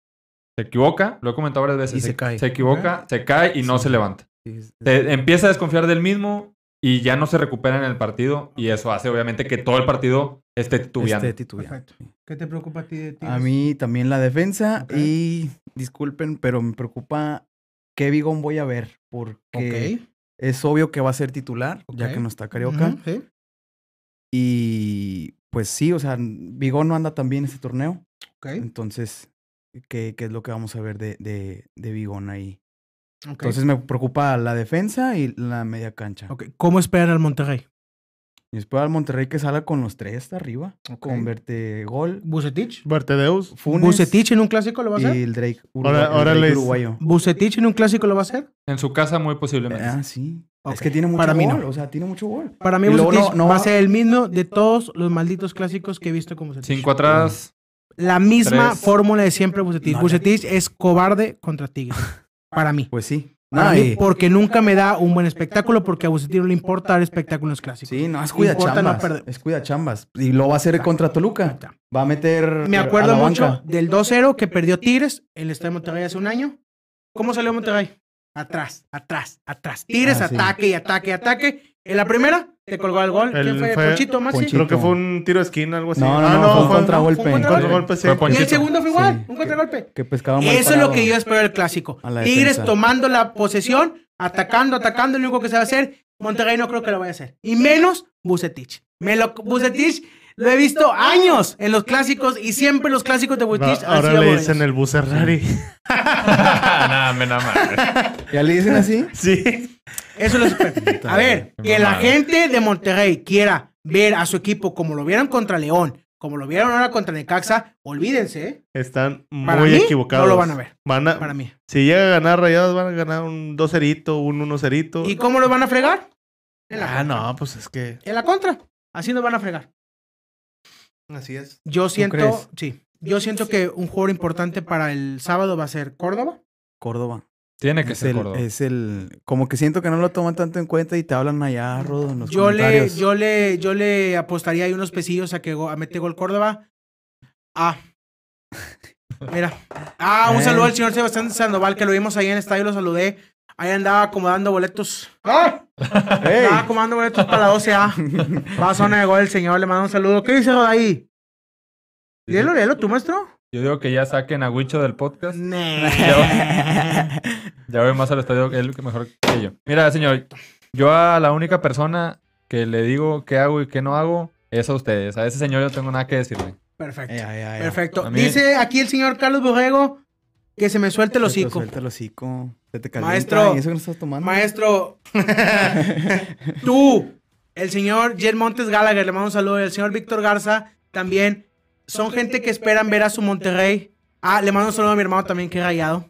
Se equivoca, lo he comentado varias veces. Y se cae. equivoca, se cae y no se levanta. Sí, es- Se empieza a desconfiar del mismo y ya no se recupera en el partido. Y eso hace, obviamente, que todo el partido esté titubeando. Este titubeando. ¿Qué te preocupa a ti de Tigres? A mí también la defensa y disculpen, pero me preocupa qué Bigón voy a ver porque Ok. es obvio que va a ser titular ya que no está Carioca sí. y pues sí, o sea, Bigón no anda tan bien este torneo, Ok. entonces ¿qué, qué es lo que vamos a ver de, de, de Bigón ahí? Entonces me preocupa la defensa y la media cancha. ¿Cómo esperan al Monterrey? Y después al Monterrey que salga con los tres hasta arriba, Ok. con verte gol, ¿Bucetich? Bartedeus. Funes ¿Bucetich en un clásico lo va a y hacer? el Drake, Ahora- el ahora Drake les- uruguayo. ¿Bucetich en un clásico lo va a hacer? En su casa, muy posiblemente. Ah, sí. Es que tiene mucho Para mí gol, no. o sea, tiene mucho gol. Para mí Y Bucetich no- no va a ser el mismo de todos los malditos clásicos que he visto con Bucetich. Cinco atrás. La misma Tres. fórmula de siempre Bucetich. No, Bucetich es cobarde contra Tigres. <laughs> Para mí. Pues sí. No, mí, porque nunca me da un buen espectáculo, porque a Bucetich no le importa dar espectáculos clásicos. sí, no, es cuida no chambas. perder. es cuida chambas. Y lo va a hacer contra Toluca. Va a meter. Me a acuerdo la mucho banca. del 2-0 que perdió Tigres en el Estadio de Monterrey hace un año. ¿Cómo salió Monterrey? Atrás, atrás, atrás. Tigres, Ah, sí. ataque y ataque y ataque. En la primera, te colgó el gol. El- ¿Quién fue? fue- ¿Ponchito Maxi? Ponchito. Creo que fue un tiro de esquina, algo así. No, no, ah, no, fue un fue contragolpe. fue un Contra golpe, sí. Y el segundo fue igual, Sí. un contragolpe. Que pescaba mal Eso es lo que yo espero del clásico. Tigres tomando la posesión, atacando, atacando, lo único que se va a hacer. Monterrey no creo que lo vaya a hacer. Y menos Bucetich. Me lo, Bucetich lo he visto años en los clásicos y siempre los clásicos de Bucetich ahora le dicen el Bucerrari. <laughs> Nada, me nada más. <laughs> ¿Ya le dicen así? sí. Eso lo espero. A ver, que la gente de Monterrey quiera ver a su equipo como lo vieron contra León, como lo vieron ahora contra Necaxa, olvídense, ¿eh? Están muy Para mí, equivocados. no lo van a ver. Van a- Para mí. Si llega a ganar Rayados, van a ganar un 2 cerito, un 1 cerito. ¿Y cómo lo van a fregar? En la, Ah, contra. no, pues es que En la contra. Así nos van a fregar. así es. Yo siento, crees? sí, yo siento que un jugador importante para el sábado va a ser Córdoba. Córdoba. Tiene que Es ser el, Córdoba. es el. Como que siento que no lo toman tanto en cuenta y te hablan allá, Rodo, en los Yo le, yo le, yo le apostaría ahí unos pesillos a que go- a mete gol Córdoba. Ah. Mira. Ah, un Eh. saludo al señor Sebastián Sandoval, que lo vimos ahí en el estadio, lo saludé. Ahí andaba acomodando boletos. ¡Ah! ¡Ey! Andaba acomodando boletos para la 12A. Va a <laughs> zona de gol el señor, le mando un saludo. ¿Qué dice Rodaí? Léelo, léelo, ¿tú, maestro? Yo digo que ya saquen a Huicho del podcast. Nah. <laughs> Ya voy más al estadio que él que mejor que yo. Mira, señor, yo a la única persona que le digo qué hago y qué no hago es a ustedes. A ese señor yo no tengo nada que decirle. Perfecto. Ya, ya, ya. Perfecto. Mí- Dice aquí el señor Carlos Borrego que se me suelte el Se te hocico. Suelta el hocico. Se te calienta. Maestro. ¿Y eso que no estás tomando? Maestro, <laughs> tú El señor Jet Montes Gallagher, le mando un saludo. Y el señor Víctor Garza también. Son gente que esperan ver a su Monterrey. Ah, le mando un saludo a mi hermano también, que es rayado.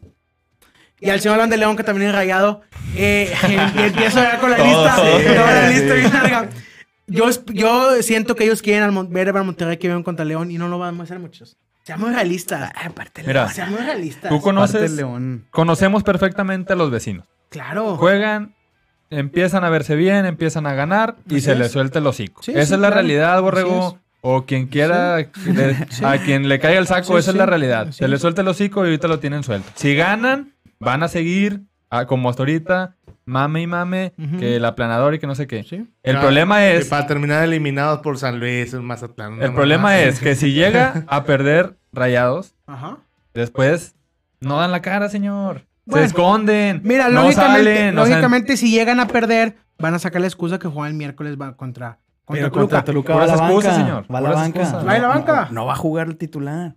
Y al señor Alan de León, que también es rayado. Eh, <laughs> y empiezo ya con la lista. sí. Toda la lista bien larga. Yo, yo siento que ellos quieren al ver a Monterrey que viven contra León y no lo van a hacer muchos. Seamos realistas. aparte, Mira, Seamos realistas. tú conoces, León. conocemos perfectamente a los vecinos. Claro. Juegan, empiezan a verse bien, empiezan a ganar y Así se es. les suelta el hocico. Sí, esa sí, es la claro. realidad, Así Borrego. O quien quiera, le- Sí. a quien le caiga el saco, Sí, esa es la realidad. Se es. suelta el hocico y ahorita lo tienen suelto. Si ganan, van a seguir ah, como hasta ahorita, mame y mame, que el aplanador y que no sé qué. Sí. El Ah, problema es, para terminar eliminados por San Luis, el Mazatlán. el problema mamada. es que si llega a perder rayados, Ajá. después no dan la cara, señor. Bueno. Se esconden. Mira, no lógicamente, salen. o sea, lógicamente si llegan a perder, van a sacar la excusa que juegan el miércoles va contra, contra Pero contra Toluca. Va a la banca. señor, Va a la puras banca. excusas. ¿Va a la banca? No, no va a jugar el titular.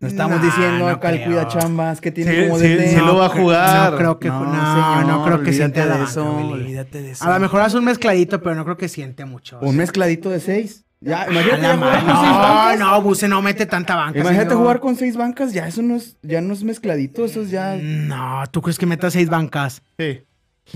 No estamos Nah, diciendo no acá el creo. cuida chambas que tiene Sí, como sí, sí lo va a jugar. No creo que, no, no, señor, creo que siente a la olvídate de banca, eso, olvídate de eso. A lo mejor hace un mezcladito, pero no creo que siente mucho. Un mezcladito de seis. Ya, imagínate jugar con seis No, bancas. no, Buse no mete tanta banca. Imagínate señor. jugar con seis bancas, ya eso no es, ya no es mezcladito, eso es ya... No, ¿tú crees que meta seis bancas? Sí.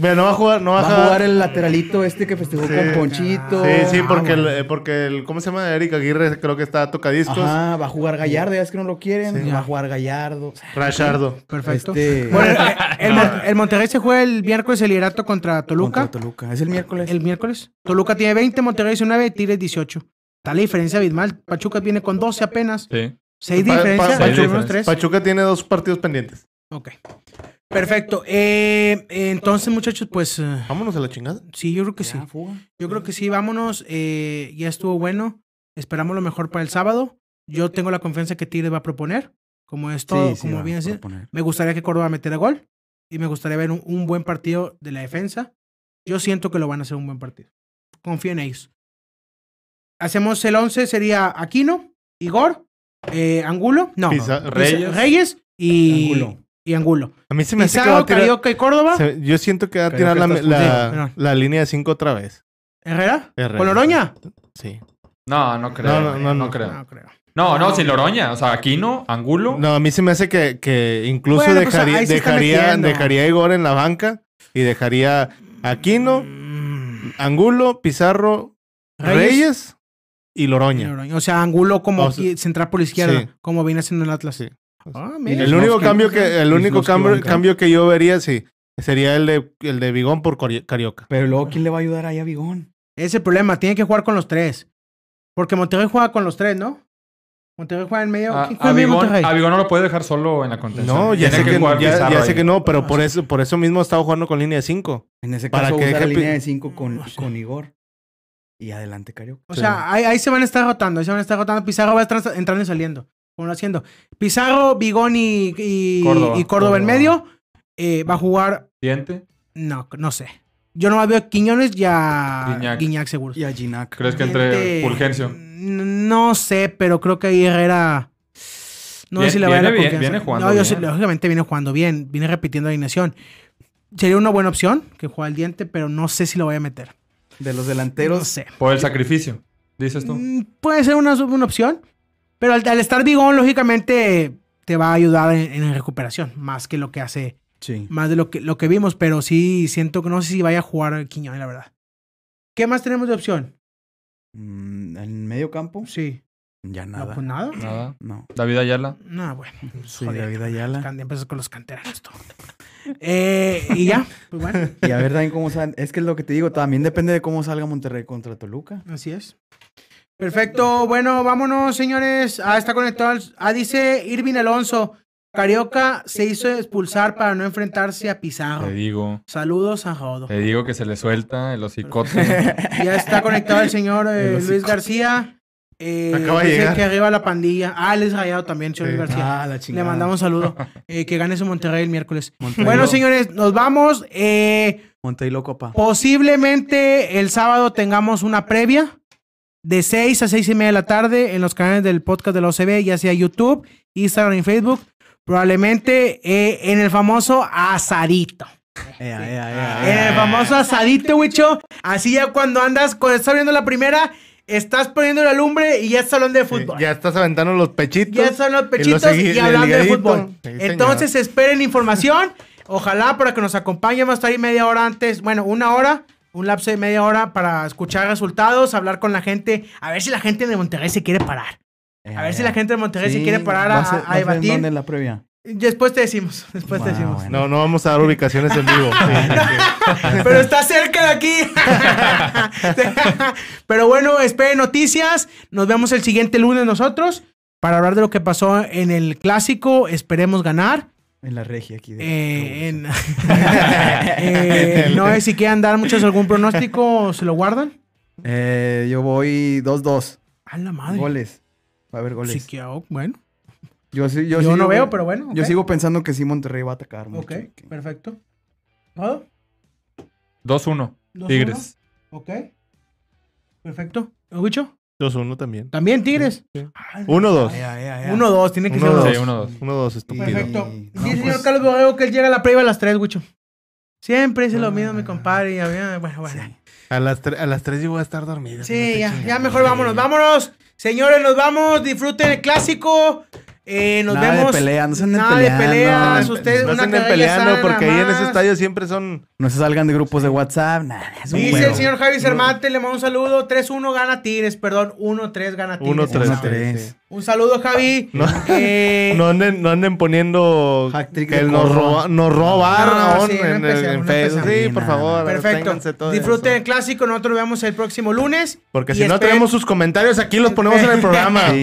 Pero no va a jugar, no va, Va a jugar el lateralito este que festejó Sí. con Ponchito. Sí, sí, Ah, porque, el, bueno. eh, porque el, ¿cómo se llama? Eric Aguirre creo que está tocadiscos. Ajá, va a jugar Gallardo, ya es que no lo quieren. Sí. Va a jugar Gallardo. Rachardo. Perfecto. Este- Bueno, <laughs> el, el Mon- el Monterrey se juega el miércoles el liderato contra Toluca. Contra Toluca. Es el miércoles. El miércoles. Toluca tiene 20, Monterrey 19, Tigres 18. Está la diferencia abismal. Pachuca viene con 12 apenas. Sí. 6 Pa- pa- diferencia. seis entre unos diferencia. tres. Pachuca tiene dos partidos pendientes. Ok. Perfecto. Eh, entonces, muchachos, pues eh, Vámonos a la chingada. sí, yo creo que sí. Fuga. Yo creo que sí, vámonos. eh, ya estuvo bueno. Esperamos lo mejor para el sábado. Yo tengo la confianza que Tigres va a proponer. Como es todo, Sí, sí, como bien proponer. Me gustaría que Córdoba metiera gol. Y me gustaría ver un, un buen partido de la defensa. Yo siento que lo van a hacer un buen partido. Confío en ellos. Hacemos el 11, sería Aquino, Igor, eh, Angulo, no, Pisa- Reyes. Reyes y Angulo. Y Angulo. A mí se me hace que va Pizarro, a tirar... Carioca y Córdoba. se- yo siento que va a tirar la, la- línea de cinco otra vez. Herrera. Herrera. ¿Con Oroña? Sí. No, no creo. No, No, no, no, no, no. creo. No creo. No, no, sin Loroña. O sea, Aquino, Angulo. No, a mí se me hace que, que incluso Bueno, pues, dejaría, ahí se está dejaría, metiendo. dejaría a Igor en la banca y dejaría a Aquino, Mm, Angulo, Pizarro, Reyes. Reyes, y Loroña. Oroña. O sea, Angulo como O sea, qui- central por izquierda, sí. como viene haciendo el Atlas. Sí. Ah, mira. El único cambio que, el único cambio, cambio que yo vería, sí, sería el de, el de Bigón por Carioca. Pero luego, ¿quién le va a ayudar ahí a Bigón? Ese es el problema, tiene que jugar con los tres. Porque Monterrey juega con los tres, ¿no? Monterrey juega en medio. A, ¿Quién a Bigón, a Bigón no lo puede dejar solo en la contención. No, ya sé que, jugar ya, Pizarro ya sé ahí. que no, pero Ah, por eso, por eso mismo estaba jugando con línea de 5. En ese Para caso, que usar la línea de 5 con, No sé. con Igor. Y adelante, Carioca. O sea, ahí, ahí se van a estar rotando, ahí se van a estar rotando. Pizarro va a estar entrando y saliendo. Como lo haciendo. Pizarro, Bigón y, y Córdoba. y Córdoba en medio. eh, va a jugar. Diente. No, no sé. Yo no veo a Quiñones y a Guiñac. Guiñac, seguro. Y a Ginac. ¿Crees que entre Fulgencio? No sé, pero creo que ahí Herrera. No sé si le va a dar viene bien- confianza. viene jugando no, yo bien. sé, lógicamente viene jugando bien. Viene repitiendo la alineación. Sería una buena opción que juegue el diente, pero no sé si lo voy a meter. De los No delanteros. sé. Por el sacrificio, dices tú. Mm, Puede ser una, una opción. Pero al, al estar Bigón, lógicamente, te va a ayudar en, en recuperación. Más que lo que hace. Sí. Más de lo que, lo que vimos. Pero sí siento que no sé si vaya a jugar Quiñones, la verdad. ¿Qué más tenemos de opción? Mm, en medio campo, Sí. ya No, nada. pues nada. Nada. No. David Ayala. No, bueno. Sí, Joder. David Ayala. Empezó con los canteranos. todo. Eh, y ya, <laughs> pues bueno, Y a ver también cómo sale. Es que es lo que te digo, también depende de cómo salga Monterrey contra Toluca. así es. Perfecto, bueno, vámonos, señores. Ah, está conectado. al- Ah, dice Irving Alonso. Carioca se hizo expulsar para no enfrentarse a Pizarro. Te digo. Saludos a Jodo. Te digo que se le suelta el hocicote. <laughs> Ya está conectado el señor eh, El. Luis García. Eh, Acaba de dice llegar. que arriba la pandilla. Ah, él es rayado también, señor Sí. Luis García. Ah, la Le chingada. mandamos un saludo. <laughs> Eh, que gane su Monterrey el miércoles. Monterrey Bueno, señores, nos vamos. Eh, Monterrey loco, pa. Posiblemente el sábado tengamos una previa de 6 a 6 y media de la tarde en los canales del podcast de la OCB, ya sea YouTube, Instagram y Facebook. Probablemente eh, en el famoso Azarito. Ea, ea, ea, El ea. famoso asadito, Wicho. Así ya cuando andas, cuando estás viendo la primera, estás poniendo la lumbre y ya estás hablando de fútbol. Ya estás aventando los pechitos. Ya son los y pechitos y, hablando de fútbol. Sí. Entonces esperen información. Ojalá para que nos acompañe, estar ahí media hora antes, bueno, una hora, un lapso de media hora para escuchar resultados, hablar con la gente, a ver si la gente de Monterrey se quiere parar. A ver si la gente de Monterrey se quiere parar a, ser- a en debatir. en la previa? Después te decimos, después te Ah, decimos. bueno. No, no vamos a dar ubicaciones en vivo. <laughs> Pero está cerca de aquí. <laughs> Pero bueno, esperen noticias. Nos vemos el siguiente lunes nosotros para hablar de lo que pasó en el clásico. Esperemos ganar. En la regia aquí. de- Eh, en- <laughs> Eh, no <laughs> sé si quieren dar muchos algún pronóstico o se lo guardan. Eh, yo voy 2-2. A la madre. Goles. Va a haber goles. Sí que, oh, bueno. Yo, sí- Yo, yo no sigo- veo, pero bueno. Yo ok. sigo pensando que sí Monterrey va a atacar mucho. Ok, que- perfecto. ¿Todo? 2-1. ¿Dos, Tigres. uno? Ok. Perfecto. ¿Escucho? 2-1 también. También Tigres. Sí. Ay, 1-2. Ea, ea, ea. 1-2, tiene que ser 1-2. 1-2. Sí, 1-2. 1-2, estúpido. Perfecto. Sí. Dice No, el señor pues- Carlos Borrego que él llega a la prueba a las 3, Wicho. Siempre dice lo Ah. mismo, mi compadre. y había- bueno, bueno. Sí. A las, a las 3 yo voy a estar dormido. Sí, ya, ya mejor vámonos, vámonos. Señores, nos vamos. Disfruten el clásico. Eh, nos Nada de vemos. pelea, no se anden Nada de peleando. peleas. No, Ustedes, no una se anden peleando porque ahí en ese estadio siempre son. No se salgan de grupos de WhatsApp. Nada, es un Dice juego. el señor Javi Cermate, le mando un saludo. 3-1 gana Tigres, perdón. 1-3 gana Tigres. 1-3. Uno, tres. sí. Un saludo, Javi. No. Eh, No anden, no anden poniendo que de nos, roba- nos robaron No, sí, no en, el- en no Facebook. Sí, por favor. Perfecto. Disfruten el eso. clásico. Nosotros nos vemos el próximo lunes. Porque si no tenemos sus comentarios aquí, los ponemos en el <laughs> programa. Sí,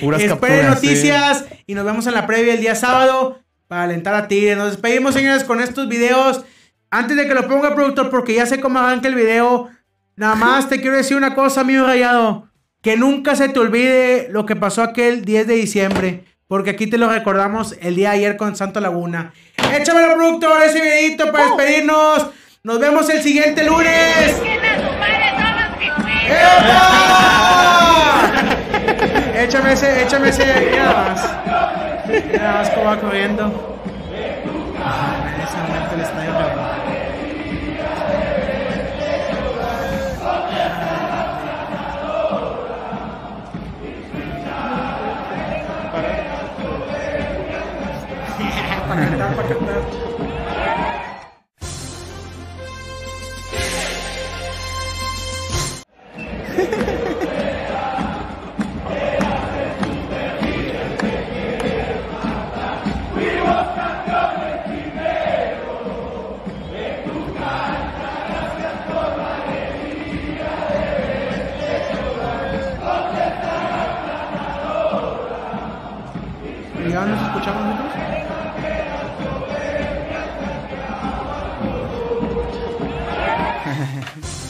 puras Esperen capturas. noticias y nos vemos en la previa el día sábado para alentar a Tigres. Nos despedimos, señores, con estos videos. Antes de que lo ponga el productor, porque ya sé cómo arranca el video, nada más te quiero decir una cosa, amigo rayado. Que nunca se te olvide lo que pasó aquel 10 de diciembre. Porque aquí te lo recordamos el día de ayer con Santo Laguna. Échamelo, productor, ese videito para despedirnos. Nos vemos el siguiente lunes. ¡Epa! Échame ese, échame ese. Nada más. Nada más cómo va corriendo. Ah, en ese momento el estadio. Para cantar, para cantar. Yeah. <laughs>